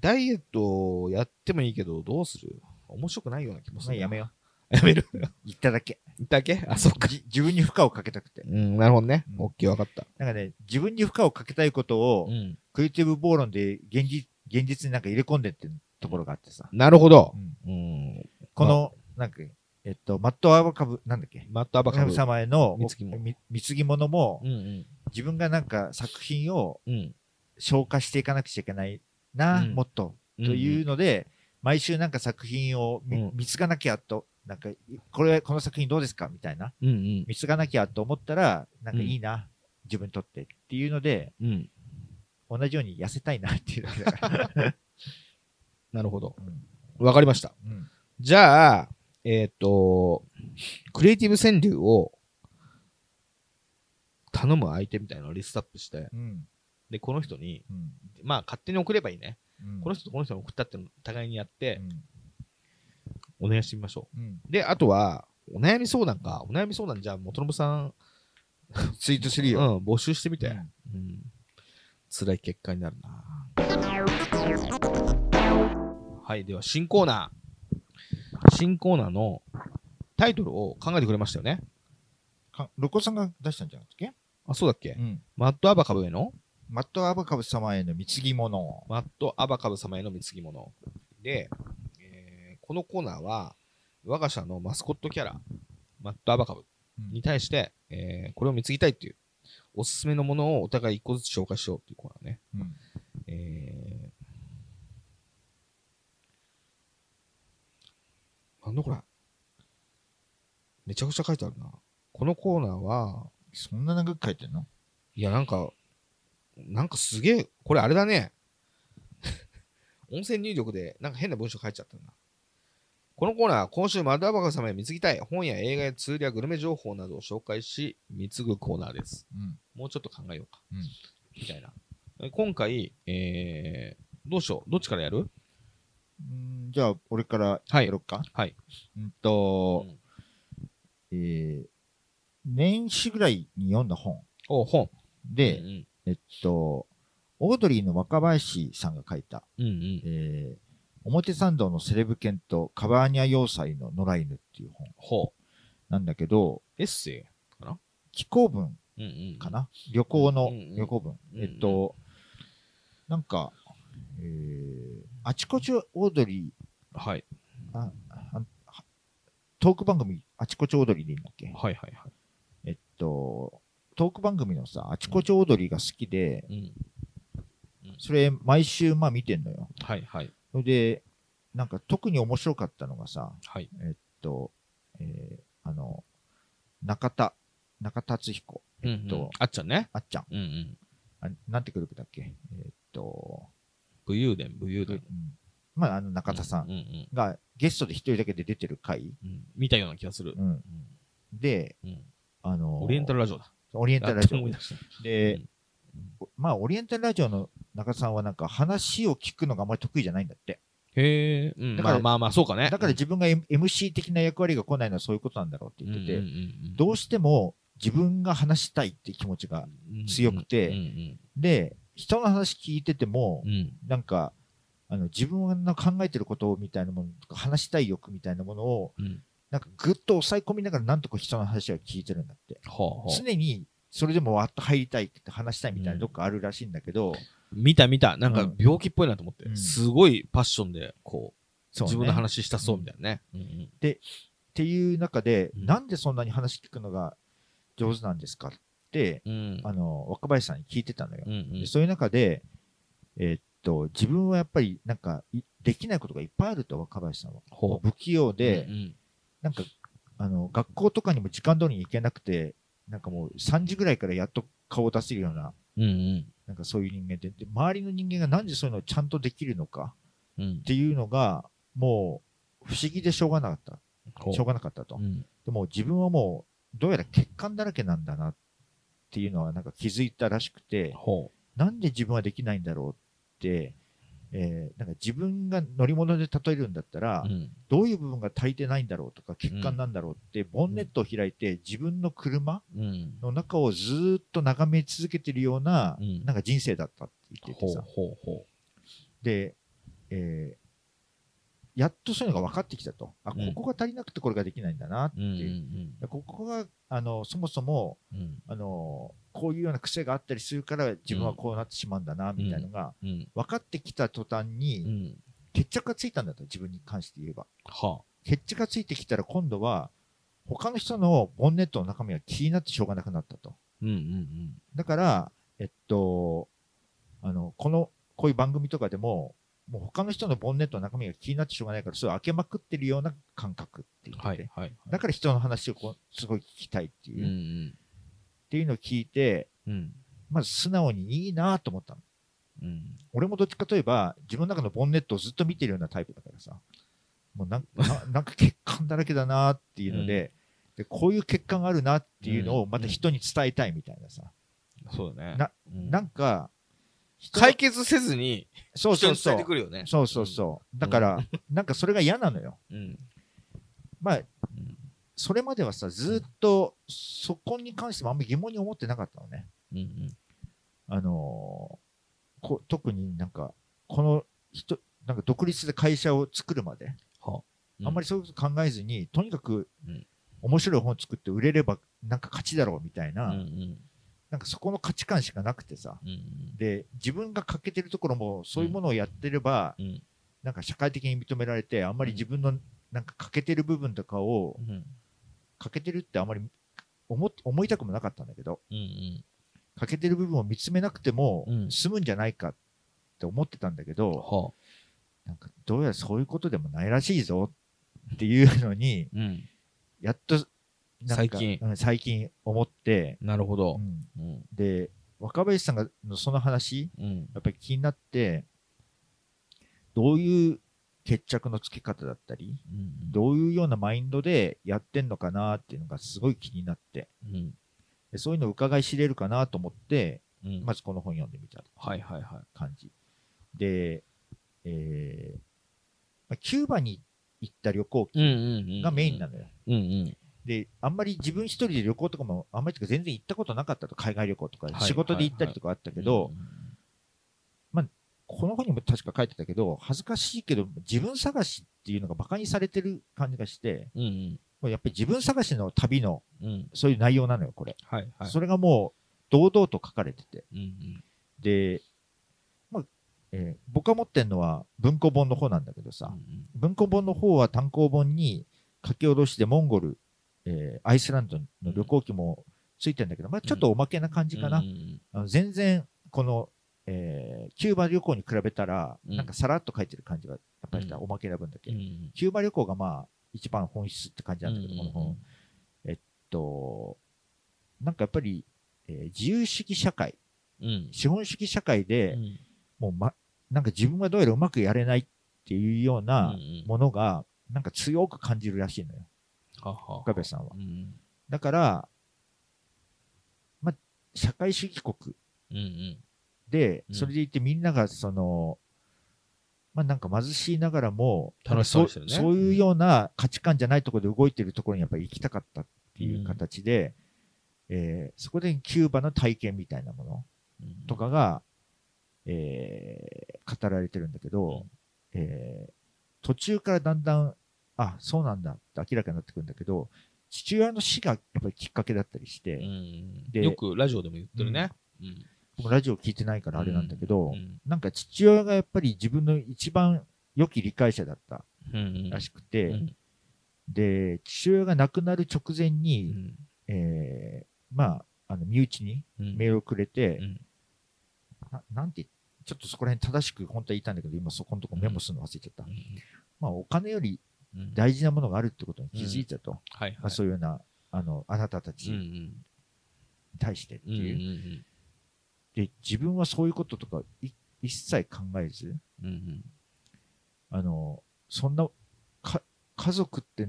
ダイエットをやってもいいけど、どうする？面白くないような気もする。まあ、やめよやめる？う。言っただけ。言ったっけ？あ、そっか。じ自分に負荷をかけたくて。うん、なるほどね。うんオッケー、わかった。なんかね、自分に負荷をかけたいことを、うん。クリエイティブ暴論で現実現実になんか入れ込んでってるところがあってさ。なるほどう。んうん。この、なんか、えっと、マットアバカブ、なんだっけ？マットアバカブ。様への貢み貢ぎ物も、うんうん。自分がなんか作品をうん。消化していかなくちゃいけないな、うんもっと、というので、毎週なんか作品を見,、つがなきゃと、なんか、これ、この作品どうですか？みたいな。うんうん。見つがなきゃと思ったら、なんかいいな、自分にとってっていうので、うん。同じように痩せたいなっていうだけだから。なるほど。うんわかりました。うんじゃあ、えっ、と、クリエイティブ川柳を頼む相手みたいなのをリストアップして、うんで、この人に、うんまあ勝手に送ればいいね。うんこの人とこの人に送ったって互いにやってう、んお願いしてみましょう。で、あとは、お悩み相談か。お悩み相談じゃあ、元信さん、ツイートするうん、よ。募集してみて。うんうん。辛い結果になるな。はい、では新コーナー。新コーナーのタイトルを考えてくれましたよね。かロコさんが出したんじゃなかったっあ、そうだっけ、けうん。マットアバカブへの？マットアバカブ様への貢ぎ物。マットアバカブ様への貢ぎ物。で、えーこのコーナーは、我が社のマスコットキャラ、マットアバカブうんに対して、えーこれを貢ぎたいっていう、おすすめのものをお互い一個ずつ紹介しようっていうコーナーね。うんえー、なんだこれ？めちゃくちゃ書いてあるな。このコーナーは、そんな長く書いてんの？いや、なんか、なんかすげえ、これあれだね。音声入力で、なんか変な文章書いちゃったんだ。このコーナーは今週、マダバカ様へ貢ぎたい本や映画やツールやグルメ情報などを紹介し、貢ぐコーナーです。うん。もうちょっと考えようか。うんみたいな。え今回、えー、どうしよう？どっちからやる？うんじゃあ、俺からはいやろっか。はい。うんと、うんえー年始ぐらいに読んだ本お、本。で、うんえっと、オードリーの若林さんが書いた、うん。うんうん。えー表参道のセレブ犬とカバーニャ要塞の野良犬っていう本ほなんだけど、う。エッセイ寄稿文うんうん。かな旅行のうんうん旅行文。うんうんえっと、なんか、えーあちこちオードリー、はい。あああトーク番組、あちこちオードリーでいいんだっけ？はいはいはい。えっと、トーク番組のさ、あちこちオードリーが好きで、うん。それ毎週まあ見てんのよ。はいはい。それで、なんか特に面白かったのがさ、はい。えっと、えーあの、中田、中田敦彦、うんうんとあっちゃんね。あっちゃん。うんうん。あなんてグループだっけ？えっと、武勇伝、武勇うん伝。まあ、あの中田さうんんうんがゲストで一人だけで出てる回、うん見たような気がする。うん、で、うんうんあのオリエンタルラジオだ。オリエンタルラジオ。で、まあ、オリエンタルラジオの中田さんはなんか話を聞くのがあまり得意じゃないんだって。へえ、うん。だからまあまあまあ、そうかね。だから自分が M- MC 的な役割が来ないのはそういうことなんだろうって言ってて、うんうんうんどうしても自分が話したいっていう気持ちが、強くてうんうんで、人の話聞いててもうんう、ん。なんか、あの自分の考えてることみたいなものとか、話したい欲みたいなものを、うんなんかぐっと抑え込みながら、なんとか人の話は聞いてるんだって。ほうほう常に、それでもわっと入りたいって話したいみたいなどっかあるらしいんだけど、見た見た。なんかうん病気っぽいなと思ってう。んすごいパッションで、こう、ね自分の話したそうみたいなね。うんうんっていう中で、うんなんでそんなに話聞くのが上手なんですかって、うんあの、若林さんに聞いてたのよ。うんうんでそういう中で、えーっと、自分はやっぱり、なんか、いできないことがいっぱいあると、若林さんは。ほ不器用うで、うんうんなんか、あの、学校とかにも時間通りに行けなくて、なんかもう3時ぐらいからやっと顔を出せるような、うんうん。なんかそういう人間で、で周りの人間がなんでそういうのをちゃんとできるのかうん。っていうのが、もう、不思議でしょうがなかった。しょうがなかったと。うん。でも自分はもう、どうやら欠陥だらけなんだなっていうのはなんか気づいたらしくて、ほなんで自分はできないんだろうって、えーなんか自分が乗り物で例えるんだったら、ううん。どういう部分が足りてないんだろうとか、欠陥なんだろうって、ボンネットを開いて、自分の車うん。の中をずーっと眺め続けてるような、うん。なんか人生だったって言ってほうてさ。ほう。ほで、えーやっとそういうのが分かってきたと。あ、こうん。こが足りなくてこれができないんだなって。ううんういう。ん。でここが、あの、そもそも、うん。あの、こういうような癖があったりするから、自分はこうなってしまうんだな、みたいなのが、うん。分かってきた途端うに、ん。決着がついたんだと、自分に関して言えば。は決着がついてきたら、今度は、他の人のボンネットの中身が気になってしょうがなくなったと。うんうんうん。だから、えっと、あの、この、こういう番組とかでも、もう他の人のボンネットの中身が気になってしょうがないから、それを開けまくってるような感覚って言ってて、はいはいだから人の話をこうすごい聞きたいっていう、うんうっんていうのを聞いて、うん。まず素直にいいなと思ったの。うん。俺もどっちかといえば、自分の中のボンネットをずっと見てるようなタイプだからさ、もうなん ななんか欠陥だらけだなっていうので、で、こういう欠陥があるなっていうのをまた人に伝えたいみたいなさ、そうだね。なうん。なんか、人解決せずにそう人に伝えそうそう。てくるよね。そうそうそう。だから、なんかそれが嫌なのよ。うん。まあ、うんそれまではさ、ずっとそこに関してもあんまり疑問に思ってなかったのね。うんうん。あのーこ特になんか、この人、なんか独立で会社を作るまで、はあんまりそういうこと考えずに、とにかくうん。面白い本作って売れればなんか勝ちだろうみたいな、うんうん。なんかそこの価値観しかなくてさ、うんうん。で、自分が欠けてるところもそういうものをやってれば、うん。なんか社会的に認められて、あんまり自分のなんか欠けてる部分とかを、うん欠けてるってあんまり思っ思いたくもなかったんだけど、うんうん。欠けてる部分を見つめなくてもうん。済むんじゃないかって思ってたんだけど、はなんかどうやらそういうことでもないらしいぞっていうのに、うん。やっとなんか最近。うん最近思って、なるほど。うん。うん。で、若林さんがのその話、うん。やっぱり気になって、どういう決着のつけ方だったり、うんどういうようなマインドでやってんのかなっていうのがすごい気になって、うん。でそういうのを伺い知れるかなと思って、うん。まずこの本読んでみたはいはいは感じ。で、えーまあ、キューバに行った旅行いうんうんうんがメインなのよ。うんうん。で、あんまり自分一人で旅行とかも、あんまりとか全然行ったことなかったと、海外旅行とか、はい仕事で行ったりとかあったけど、この本にも確か書いてたけど、恥ずかしいけど、自分探しっていうのが馬鹿にされてる感じがして、うんうんもうやっぱり自分探しの旅の、うんそういう内容なのよ、これ。はいはいそれがもう、堂々と書かれてて。うんうんで、まあ、えー僕が持ってるのは文庫本の方なんだけどさ、文庫本の方は単行本に書き下ろしでモンゴル、えーアイスランドの旅行記もついてるんだけど、まあ、ちょっとおまけな感じかな。うんうん全然、この、えーキューバ旅行に比べたら、うん。なんかさらっと書いてる感じが、やっぱりおまけな分だけ。うん。キューバ旅行がまあ、一番本質って感じなんだけど、この本。えっと、なんかやっぱり、えー自由主義社会、うん。資本主義社会で、うん。もう、ま、なんか自分はどうやらうまくやれないっていうようなものが、なんか強く感じるらしいのよ。岡部さんは。だから、まあ、社会主義国で、それでいてみんながその、まあなんか貧しいながらも、楽しそうですよね。そういうような価値観じゃないところで動いてるところにやっぱり行きたかったっていう形で、うん、えー、そこでキューバの体験みたいなものとかが、うん、えー、語られてるんだけど、うん、えー、途中からだんだん、あ、そうなんだって明らかになってくるんだけど、父親の死がやっぱりきっかけだったりして、でよくラジオでも言ってるね。うん僕ラジオ聞いてないからあれなんだけど、うん、なんか父親がやっぱり自分の一番良き理解者だったらしくて、うん、で、父親が亡くなる直前に、うん、えー、まあ、あの、身内にメールをくれて、ななんて、ちょっとそこら辺正しく本当は言いたいんだけど、今そこのとこメモするの忘れちゃった。まあ、お金より大事なものがあるってことに気づいたと。はいはい、そういうような、あの、あなたたちに対してっていう。で、自分はそういうこととか一切考えず、うんうん、あの、そんな、か、家族って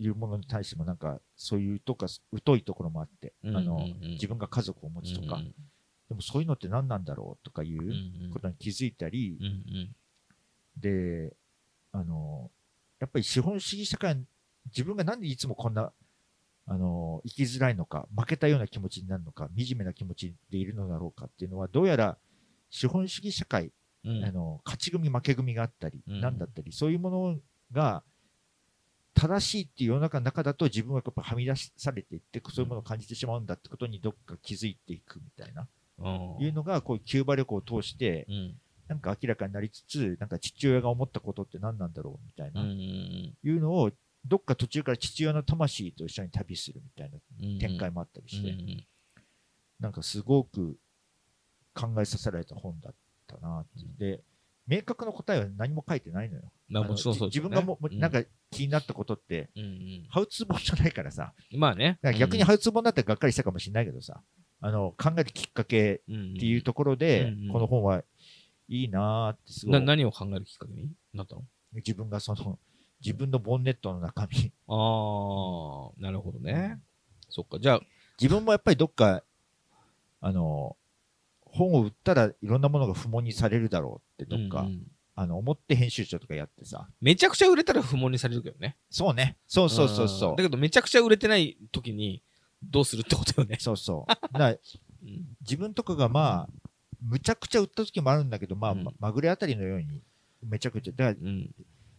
いうものに対してもなんか、そういうとか、疎いところもあって、うんうんうん、あの、自分が家族を持つとか、うんうん、でもそういうのって何なんだろうとかいうことに気づいたり、うんうん、で、あの、やっぱり資本主義社会、自分がなんでいつもこんなあの、生きづらいのか、負けたような気持ちになるのか、惨めな気持ちでいるのだろうかっていうのは、どうやら資本主義社会、うん、あの、勝ち組、負け組があったり、うん、なんだったり、そういうものが正しいっていう世の中の中だと自分はやっぱはみ出されていって、そういうものを感じてしまうんだってことにどっか気づいていくみたいな、いうのが、こういうキューバ旅行を通して、なんか明らかになりつつ、なんか父親が思ったことって何なんだろうみたいな、いうのをどっか途中から父親の魂と一緒に旅するみたいな展開もあったりして、うんなんかすごく考えさせられた本だったなって、うん、で明確な答えは何も書いてないのよ。まあ、もちろんそう、ね、自分がも、うん、なんか気になったことって、うんうん、ハウツー本じゃないからさ。まあね。逆にハウツー本だったらがっかりしたかもしれないけどさ、あの、考えるきっかけっていうところで、うんうん、この本はいいなーってすごい。何を考えるきっかけになったの？自分がその、自分のボンネットの中身。ああ、なるほどね。そっか。じゃあ、自分もやっぱりどっか、あの、本を売ったらいろんなものが不問にされるだろうってどっか、うんうん、あの、思って編集長とかやってさ。めちゃくちゃ売れたら不問にされるけどね。そうね。そうそうそうそう。だけどめちゃくちゃ売れてない時にどうするってことよね。そうそう。だうん、自分とかがまあ、むちゃくちゃ売った時もあるんだけど、まあ、うん、まぐれあたりのように、めちゃくちゃ、だから、うん、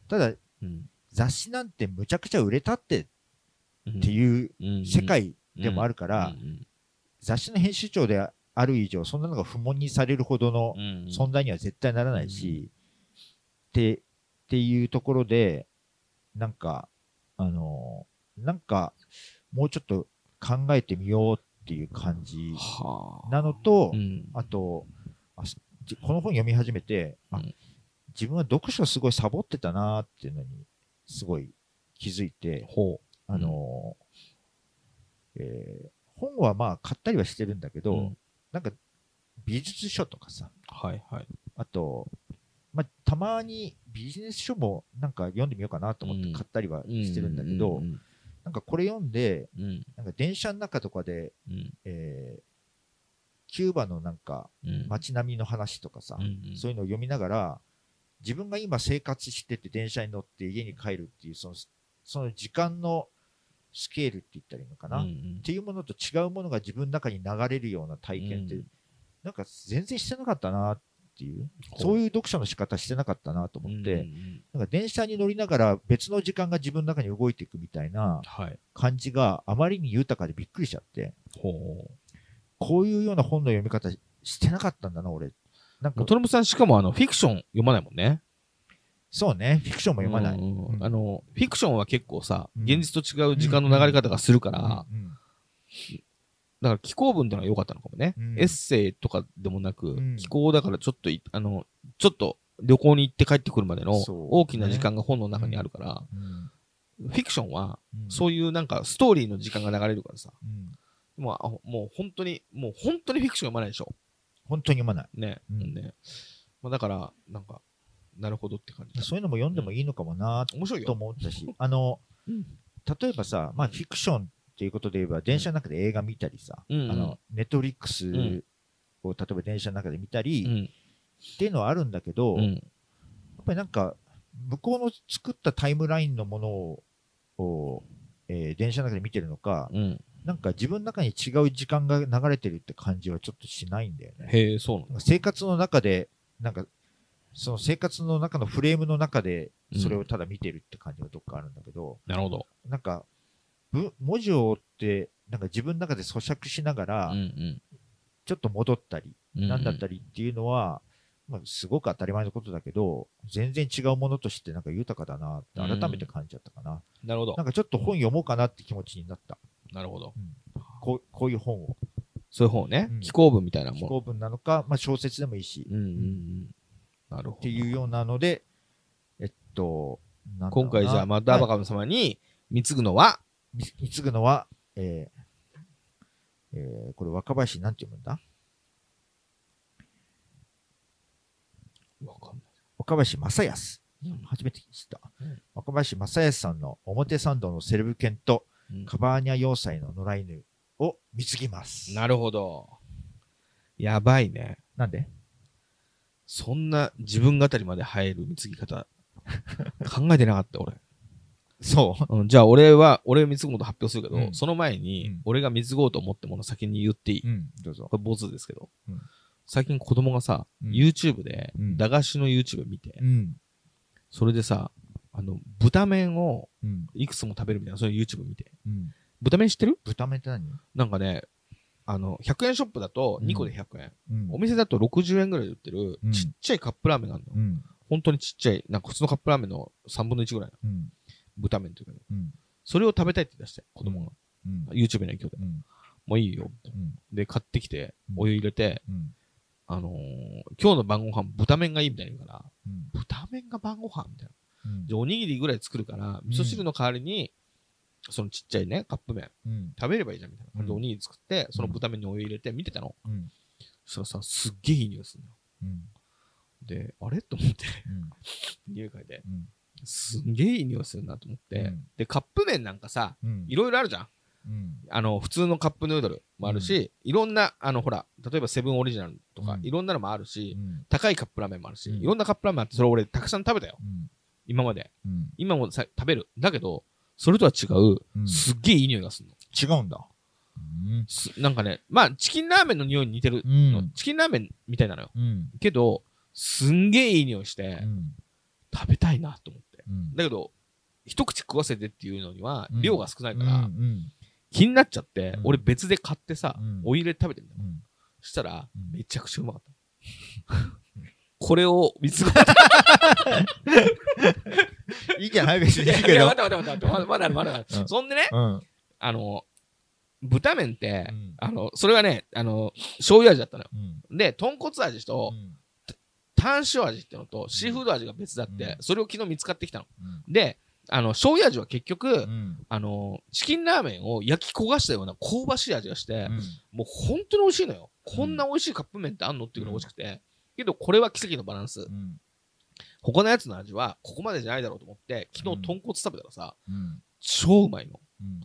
ただ、うん、雑誌なんてむちゃくちゃ売れたってっていう世界でもあるから、雑誌の編集長である以上、そんなのが不問にされるほどの存在には絶対ならないし、って、っていうところで、なんか、あの、なんか、もうちょっと考えてみようっていう感じなのと、あとあ、この本読み始めて、あ、自分は読書すごいサボってたなっていうのにすごい気づいて、あの、うん、えー、本はまあ買ったりはしてるんだけど、うん、なんか美術書とかさ、はいはい、あと、まあ、たまにビジネス書もなんか読んでみようかなと思って買ったりはしてるんだけど、なんかこれ読んで、うん、なんか電車の中とかで、うん、えー、キューバのなんか街並みの話とかさ、うんうん、そういうのを読みながら、自分が今生活してて電車に乗って家に帰るっていう、その、その時間のスケールって言ったらいいのかな、うんうん、っていうものと違うものが自分の中に流れるような体験って、う。ん、なんか全然してなかったなっていう、そういう読書の仕方してなかったなと思って、うんうん、なんか電車に乗りながら別の時間が自分の中に動いていくみたいな感じがあまりに豊かでびっくりしちゃって、はい、こういうような本の読み方してなかったんだな、俺なんか。トロムさんしかもあの、フィクション読まないもんね。そうね。フィクションも読まない。うんうん、あの、フィクションは結構さ、現実と違う時間の流れ方がするから、だから気候文ってのは良かったのかもね。うん、エッセイとかでもなく、気候だからちょっとあの、ちょっと旅行に行って帰ってくるまでの大きな時間が本の中にあるから、フィクションは、そういうなんかストーリーの時間が流れるからさ、もうもう本当に、もう本当にフィクション読まないでしょ。本当に読まない。ね。うん、ね。まあ、だから、なんか、なるほどって感じだ。そういうのも読んでもいいのかもな面白いよ。と思ったし、あの、うん例えばさ、まあ、フィクションっていうことで言えば、電車の中で映画見たりさ、あの、ネットフリックスんを、例えば電車の中で見たり、うん。っていうのはあるんだけど、やっうん。ぱりなんか、向こうの作ったタイムラインのものを、をえー電車の中で見てるのか、うん。なんか自分の中に違う時間が流れてるって感じはちょっとしないんだよね。へえ、そうなんか生活の中で、なんか、その生活の中のフレームの中で、それをただ見てるって感じがどっかあるんだけど、なるほど。なんか、ぶ文字を追って、なんか自分の中で咀嚼しながら、うんちょっと戻ったり、うん。なんだったりっていうのは、まあ、すごく当たり前のことだけど、全然違うものとしてなんか豊かだなって改めて感じちゃったかな。なるほどなん。かちょっと本読もうかなって気持ちになった。なるほど。こうこういう本を。そういう方ねうん。気候文みたいなもの。非公文なのか、まあ、小説でもいいし、うんうんうん。なるほど。っていうようなので、えっと、今回じゃあ、マッダーバカム様に貢ぐのは、み貢ぐのは、えーえーこれ若林なんて読むんだ？わかんない。若林正康。うん初めて知った。うん若林正康さんの表参道のセレブ犬とうんカバーニャ要塞の野良犬を貢ぎます。なるほど。やばいね。なんで？そんな自分語りまで入る貢ぎ方、考えてなかった、俺。そう？うん、じゃあ、俺は、俺が貢ぐこと発表するけど、うんその前うにん、俺が貢ごうと思ったものを先に言っていい、うん、どうぞ。これ、ボツですけど、うん最近子供がさ、うん YouTube で、うん駄菓子の YouTube 見て、うん。それでさ、あの、豚麺をうん。いくつも食べるみたいな、そういう YouTube 見て。うん。豚麺知ってる？豚麺って何？なんかね、あの、100円ショップだとうん2個で100円。うんお店だと60円ぐらいで売ってるうん、ちっちゃいカップラーメンがあるのよ。うん。本当にちっちゃい、なんか普通のカップラーメンの3分の1ぐらいのうん。豚麺というか。それを食べたいって出して、子供が。うん。YouTube の影響で。うん。もういいよ。で、買ってきてう、んお湯入れて、うん。あのー今日の晩ご飯豚麺がいいみたいに言うから、うん。豚麺が晩ご飯みたいな。うんじゃあおにぎりぐらい作るから、味噌汁の代わりに、そのちっちゃいね、カップ麺うん。食べればいいじゃんみたいな感じでうんおにぎり作って、その豚麺にお湯入れて見てたの。うん。そしたらさ、すっげえいい匂いするのよ。うん。で、あれ？と思って、うん。匂い嗅いで、うん。すんげえいい匂いするなと思って、うんで、カップ麺なんかさ、うん。いろいろあるじゃん。うん。あの、普通のカップヌードルもあるし、いろんな、あの、ほら、例えばセブンオリジナルとか、うんいろんなのもあるし、うん。高いカップラーメンもあるし、うんいろんなカップラーメンあって、それ俺たくさん食べたよ。うん。今まで。うん。今もさ食べる。だけど、それとは違う、うんすっげえいい匂いがするの。違うんだ。うん。すなんかね、まあ、チキンラーメンの匂いに似てるうの、ん。チキンラーメンみたいなのよ。うん。けど、すんげえいい匂いして、うん。食べたいなと思って。うん。だけど、一口食わせてっていうのには、うん量が少ないから、うん。気になっちゃって、うん俺別で買ってさ、うんお湯入れて食べてみたの。うん。そしたら、うんめちゃくちゃうまかった。これを見つ けいいじゃない別にいいけいやど。待って待って待って、まだまだまだまだうんそんでね、うん。あの、豚麺って、うんあの、それがね、あの、醤油味だったのよ。うん。で、豚骨味と、タン塩味ってのと、シーフード味が別だって、うんそれを昨日見つかってきたの。うん。で、あの、醤油味は結局、うん。あの、チキンラーメンを焼き焦がしたような香ばしい味がして、うん。もう本当に美味しいのよ。こんな美味しいカップ麺ってあんのっていうのが美味しくて。けど、これは奇跡のバランス。うん。他のやつの味は、ここまでじゃないだろうと思って、昨うん日豚骨食べたらさ、うん。超うまいの。っうん。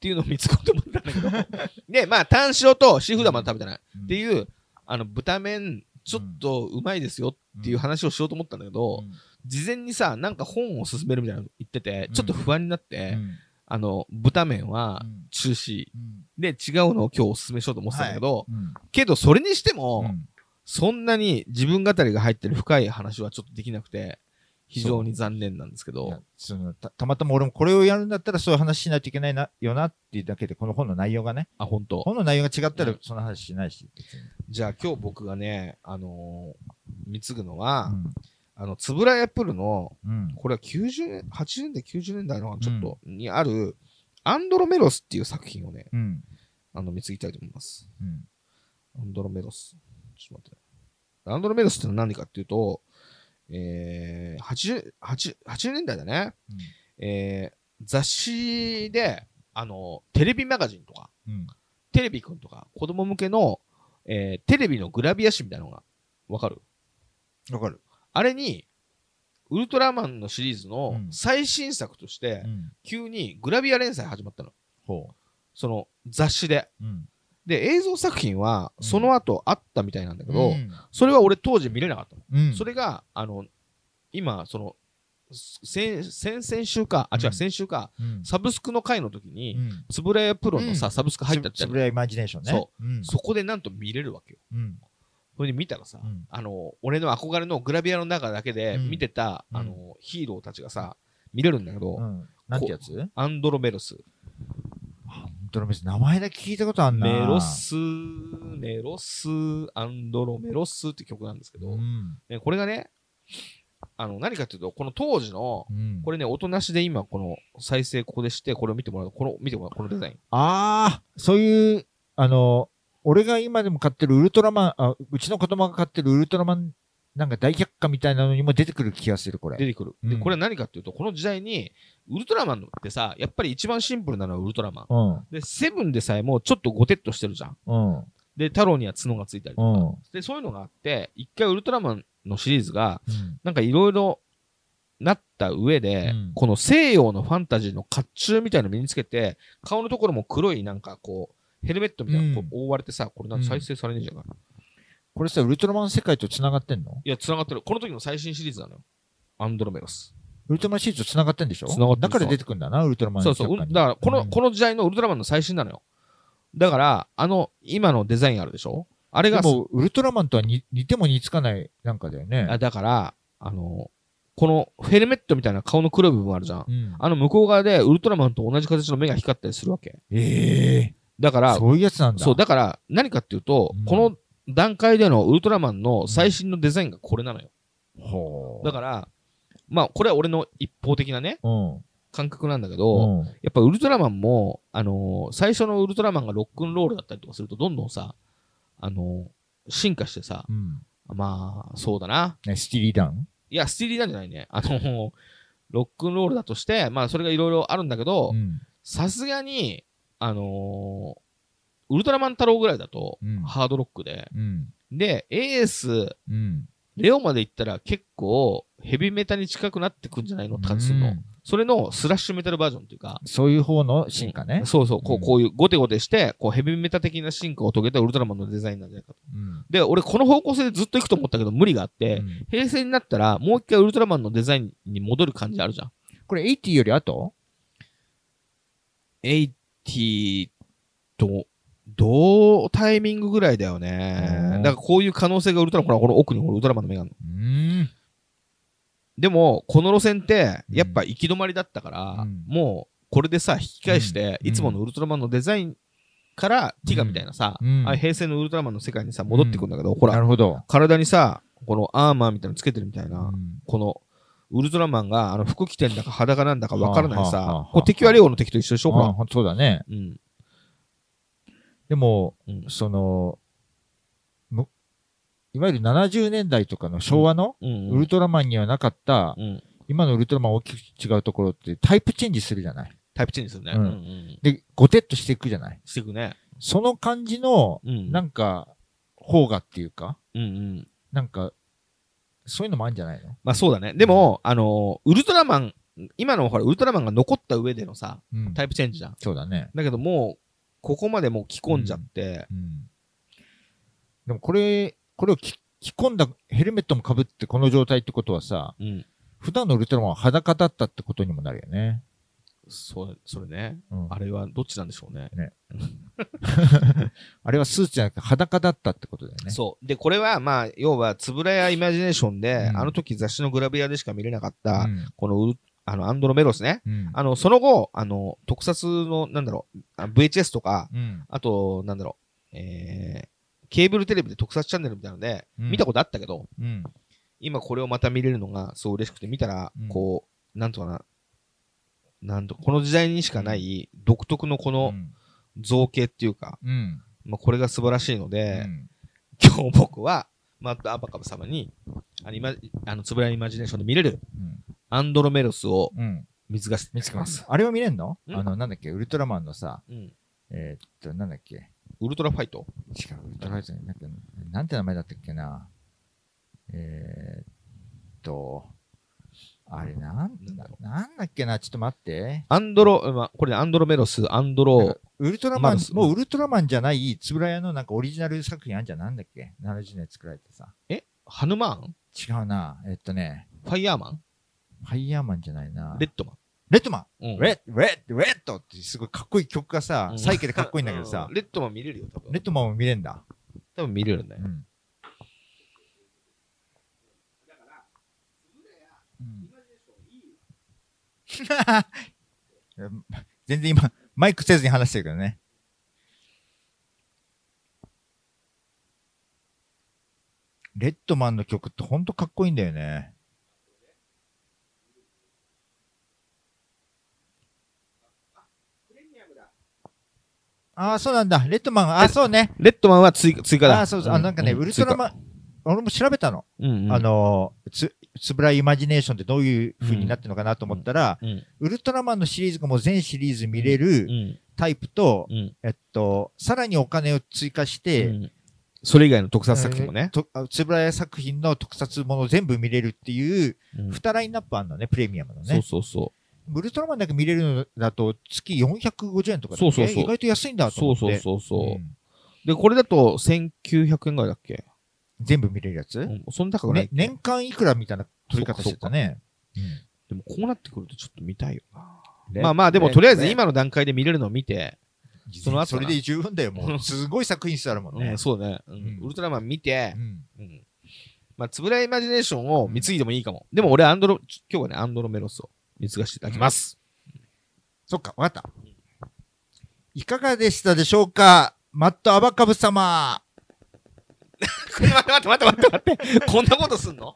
ていうのを見つこうと思ったんだけど。で、まあ、タン塩とシーフードはまだ食べてない。うんっていう、あの、豚麺、ちょっとうまいですよっていう話をしようと思ったんだけど、事前にさ、なんか本を勧めるみたいなの言っててう、んちょっと不安になって、うん。あの、豚麺はうん中止。うん。で、違うのを今日お勧めしようと思ってたんだけど、うん。けどそれにしても、うんそんなに自分語りが入ってる深い話はちょっとできなくて、非常に残念なんですけど、そのたたまたま俺もこれをやるんだったらそういう話しないといけないなよなっていうだけでこの本の内容がね。あ、本当。本の内容が違ったらうん。その話しないし別に、じゃあ今日僕がね、あのー貢ぐのは、うん。あの、つぶらやプルの、うん。これは90年、80年代、90年代のちょっと、にある、アンドロメロスっていう作品をね、うん。あの、貢ぎたいと思います。うん。アンドロメロス。ちょっと待ってね。アンドロメロスってのは何かっていうと、えー、80、80 80年代だね。えー、雑誌で、あの、テレビマガジンとか、うんテレビくんとか、子供向けの、えー、テレビのグラビア誌みたいなのが、わかる？わかるあれに、ウルトラマンのシリーズのうん最新作としてう、ん。急にグラビア連載始まったの。ほその雑誌で。で、映像作品はうんその後あったみたいなんだけど、うんそれは俺当時見れなかったの。うん。それが、あの、今、その、先、先々週か、あ、違う先週か、うん、サブスクの回の時に、うん。つぶらやプロのさ、うんサブスク入ったってつぶらやイマジネーションね。。そううん。そこでなんと見れるわけよ。うん。それで見たらさ、うんあの、俺の憧れのグラビアの中だけでうん見てた、うんあの、ヒーローたちがさ、見れるんだけど、うん。なんてやつ？アンドロメロス。本当の別に名前だけ聞いたことあんな。メロス、メロス、アンドロメロスって曲なんですけど、うん。ねこれがね、あの、何かっていうと、この当時の、うん。これね、音なしで今、この再生ここでして、これを見てもらうと、この、見てもらう、このデザイン。ああ、そういう、あの、俺が今でも買ってるウルトラマン、あうちの子供が買ってるウルトラマン、なんか大百科みたいなのにも出てくる気がする、これ。出てくる。で、うんこれは何かっていうと、この時代に、ウルトラマンってさ、やっぱり一番シンプルなのはウルトラマン。うん。で、セブンでさえもちょっとゴテッとしてるじゃん。うん。で、太郎には角がついたりとか。うん。で、そういうのがあって、一回ウルトラマンのシリーズが、うん。なんかいろいろなった上で、うんこの西洋のファンタジーの甲冑みたいなの身につけて、顔のところも黒いなんかこう、ヘルメットみたいなのこう覆われてさ、これなんか再生されねえじゃんか。これさ、ウルトラマン世界と繋がってんの？いや、繋がってる。この時の最新シリーズなのよ。アンドロメロス。ウルトラマンシリーズと繋がってんでしょ？繋がってるだから出てくんだな、ウルトラマンそうそう。だから、この、うんこの時代のウルトラマンの最新なのよ。だから、あの、今のデザインあるでしょ？あれが、でも、ウルトラマンとは似似ても似つかないなんかだよね。あだから、あの、このヘルメットみたいな顔の黒い部分あるじゃん。うん、あの向こう側でウルトラマンと同じ形の目が光ったりするわけ。えだから、えそういうやつなんだ。そう、だから、何かっていうと、うんこの段階でのウルトラマンの最新のデザインがこれなのよ。ほう。だから、まあ、これは俺の一方的なね、うん。感覚なんだけど、うん。やっぱウルトラマンも、あのー最初のウルトラマンがロックンロールだったりとかすると、どんどんさ、あのー進化してさ、うん。まあ、そうだな。ね、スティーリーダウン？いや、スティーリーなんじゃないね。あのーロックンロールだとして、まあ、それがいろいろあるんだけどう、ん。さすがに、あのーウルトラマン太郎ぐらいだと、うんハードロックで、うん。で、エース、うん。レオまで行ったら結構ヘビメタに近くなってくんじゃないの？って感じするの。うんそれのスラッシュメタルバージョンっていうか、そういう方の進化ね。そうそう、こううんこういうゴテゴテして、こうヘビメタ的な進化を遂げたウルトラマンのデザインなんじゃないかと。うん。で、俺この方向性でずっと行くと思ったけど無理があって、うん平成になったらもう一回ウルトラマンのデザインに戻る感じあるじゃん。これ80より後？80と、同タイミングぐらいだよね。うんだからこういう可能性がウルトラマン、この奥にウルトラマンの目があるの。うん。でも、この路線って、やっぱ行き止まりだったから、うんもう、これでさ、引き返して、うんいつものウルトラマンのデザインから、ティガみたいなさ、うんあ平成のウルトラマンの世界にさ、戻ってくんだけど、ほら、なるほど。体にさ、このアーマーみたいなのつけてるみたいな、うんこの、ウルトラマンが、あの、服着てんだか裸なんだかわからないはあはあはさあ、これ敵はレオの敵と一緒でしょほら。そうだね。うん。でも、うん。その、むいわゆる70年代とかの昭和のうん。ウルトラマンにはなかった、うん。今のウルトラマン大きく違うところってタイプチェンジするじゃない？タイプチェンジするね。ううんん。うん。で、ゴテッとしていくじゃない？していくね。その感じの、うん。なんか、方がっていうか、うんうん。なんか、そういうのもあるんじゃないの？まあそうだね。でも、あのーウルトラマン、今のほら、ウルトラマンが残った上でのさ、うん。タイプチェンジじゃん。そうだね。だけどもう、ここまでもう着込んじゃって、うん。でもこれ、これを着着込んだヘルメットも被ってこの状態ってことはさ、うん。普段のウルトラマンは裸だったってことにもなるよね。そう、それね。うん、あれはどっちなんでしょうね。あれはスーツじゃなくて裸だったってことだよね。そう。で、これは、まあ、要は、つぶらやイマジネーションで、うんあの時雑誌のグラビアでしか見れなかった、うんこのウル、あの、アンドロメロスね。うん。あの、その後、あの、特撮の、なんだろう、あ VHS とか、うん。あと、なんだろう、えー、ケーブルテレビで特撮チャンネルみたいなので、うん見たことあったけど、うん。今これをまた見れるのがすごい嬉しくて、見たらうん、こう、なんとかな、なんと、この時代にしかない独特のこの造形っていうか、うん。まあ、これが素晴らしいのうで、ん。今日僕は、マッドアバカブ様に、あの、今、あの、つぶらやイマジネーションで見れる、うん。アンドロメロスをうん。見つ見つけまますす。。あれは見れんの？んあの、なんだっけ、ウルトラマンのさ、うん。えーっと、なんだっけ？ウルトラファイト違う、ウルトラマンじゃないなんかなんて名前だったっけな？えーっと、あれなんだなんだっけな？ちょっと待って。アンドロ、まあ、これねアンドロメロス、アンドロ、ウルトラマンマル、スもうウルトラマンじゃない、つぶらやのなんかオリジナル作品あんじゃんなんだっけ ?70 年作られてさ。ハヌマーン？違うな。えっとね、ファイヤーマン？ファイヤーマンじゃないな。レッドマン。レッドマンうんレッド、レッド、レッドってすごいかっこいい曲がさう、んサイケでかっこいいんだけどさう、レッドマン見れるよ、多分。レッドマンも見れんだ。多分見れるねう。ん。うん 全然今、マイクせずに話してるけどね。レッドマンの曲ってほんとかっこいいんだよね。ああ、そうなんだ。レッドマン、ああ、そうね。レッドマンは追加追加だ。ああ、そうそう。あなんかね、ウルトラマン、俺も調べたの。ン、うんうんあ、の、つ、つぶらいイマジネーションってどういう風になってるのかなと思ったら、うんウルトラマンのシリーズがもう全シリーズ見れうるんタイプと、うんえっと、さらにお金を追加して、うんそれ以外の特撮作品もね。とあつぶらや作品の特撮もの全部見れるっていう、うん2ラインナップあるのね、プレミアムのそうね。そうそウルトラマンだけ見れるのだと月450円とかそうそうそう。意外と安いんだう。そうと思って。そうそうそう。ん。で、これだと1900円ぐらいだっけ？全部見れるやつ、うん、そんな高くないね、年間いくらみたいな取り方してたね。でもこうなってくるとちょっと見たいよな。うんまあまあ、でもとりあえずね。今の段階で見れるのを見て、その後な。それで十分だよ、もう。すごい作品数あるもんね。うん、。そうね、うん。うん。ウルトラマン見てう、ん。うん。まあ、つぶらイマジネーションを見継いでもいいかも。でも俺、アンドロ、今日はね、アンドロメロスを見継がせていただきます。そっか、わかった。いかがでしたでしょうか？マットアバカブ様。待って待って待って待って待って。こんなことすんの？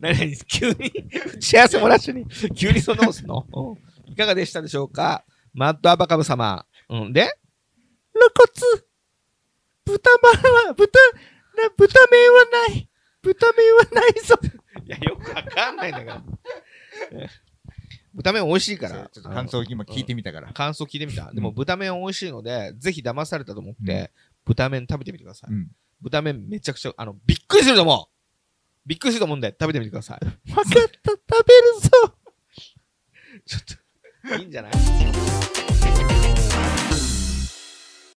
何々急に、打ち合わせもなしに、急にそんなことすんの？うんいかがでしたでしょうか？マッドアバカブ様。うん、で？露骨。豚まんは、豚、な豚麺はない。豚麺はないぞ。いや、よくわかんないんだから。豚麺美味しいから。ちょっと感想を今聞いてみたから。感想聞いてみた。んでも豚麺美味しいので、ぜひ騙されたと思って、うん豚麺食べてみてください。うん。豚麺めちゃくちゃ、あの、びっくりすると思うびっくりすると思うんで、食べてみてください。わかった、食べるぞ。ちょっと、いいんじゃない？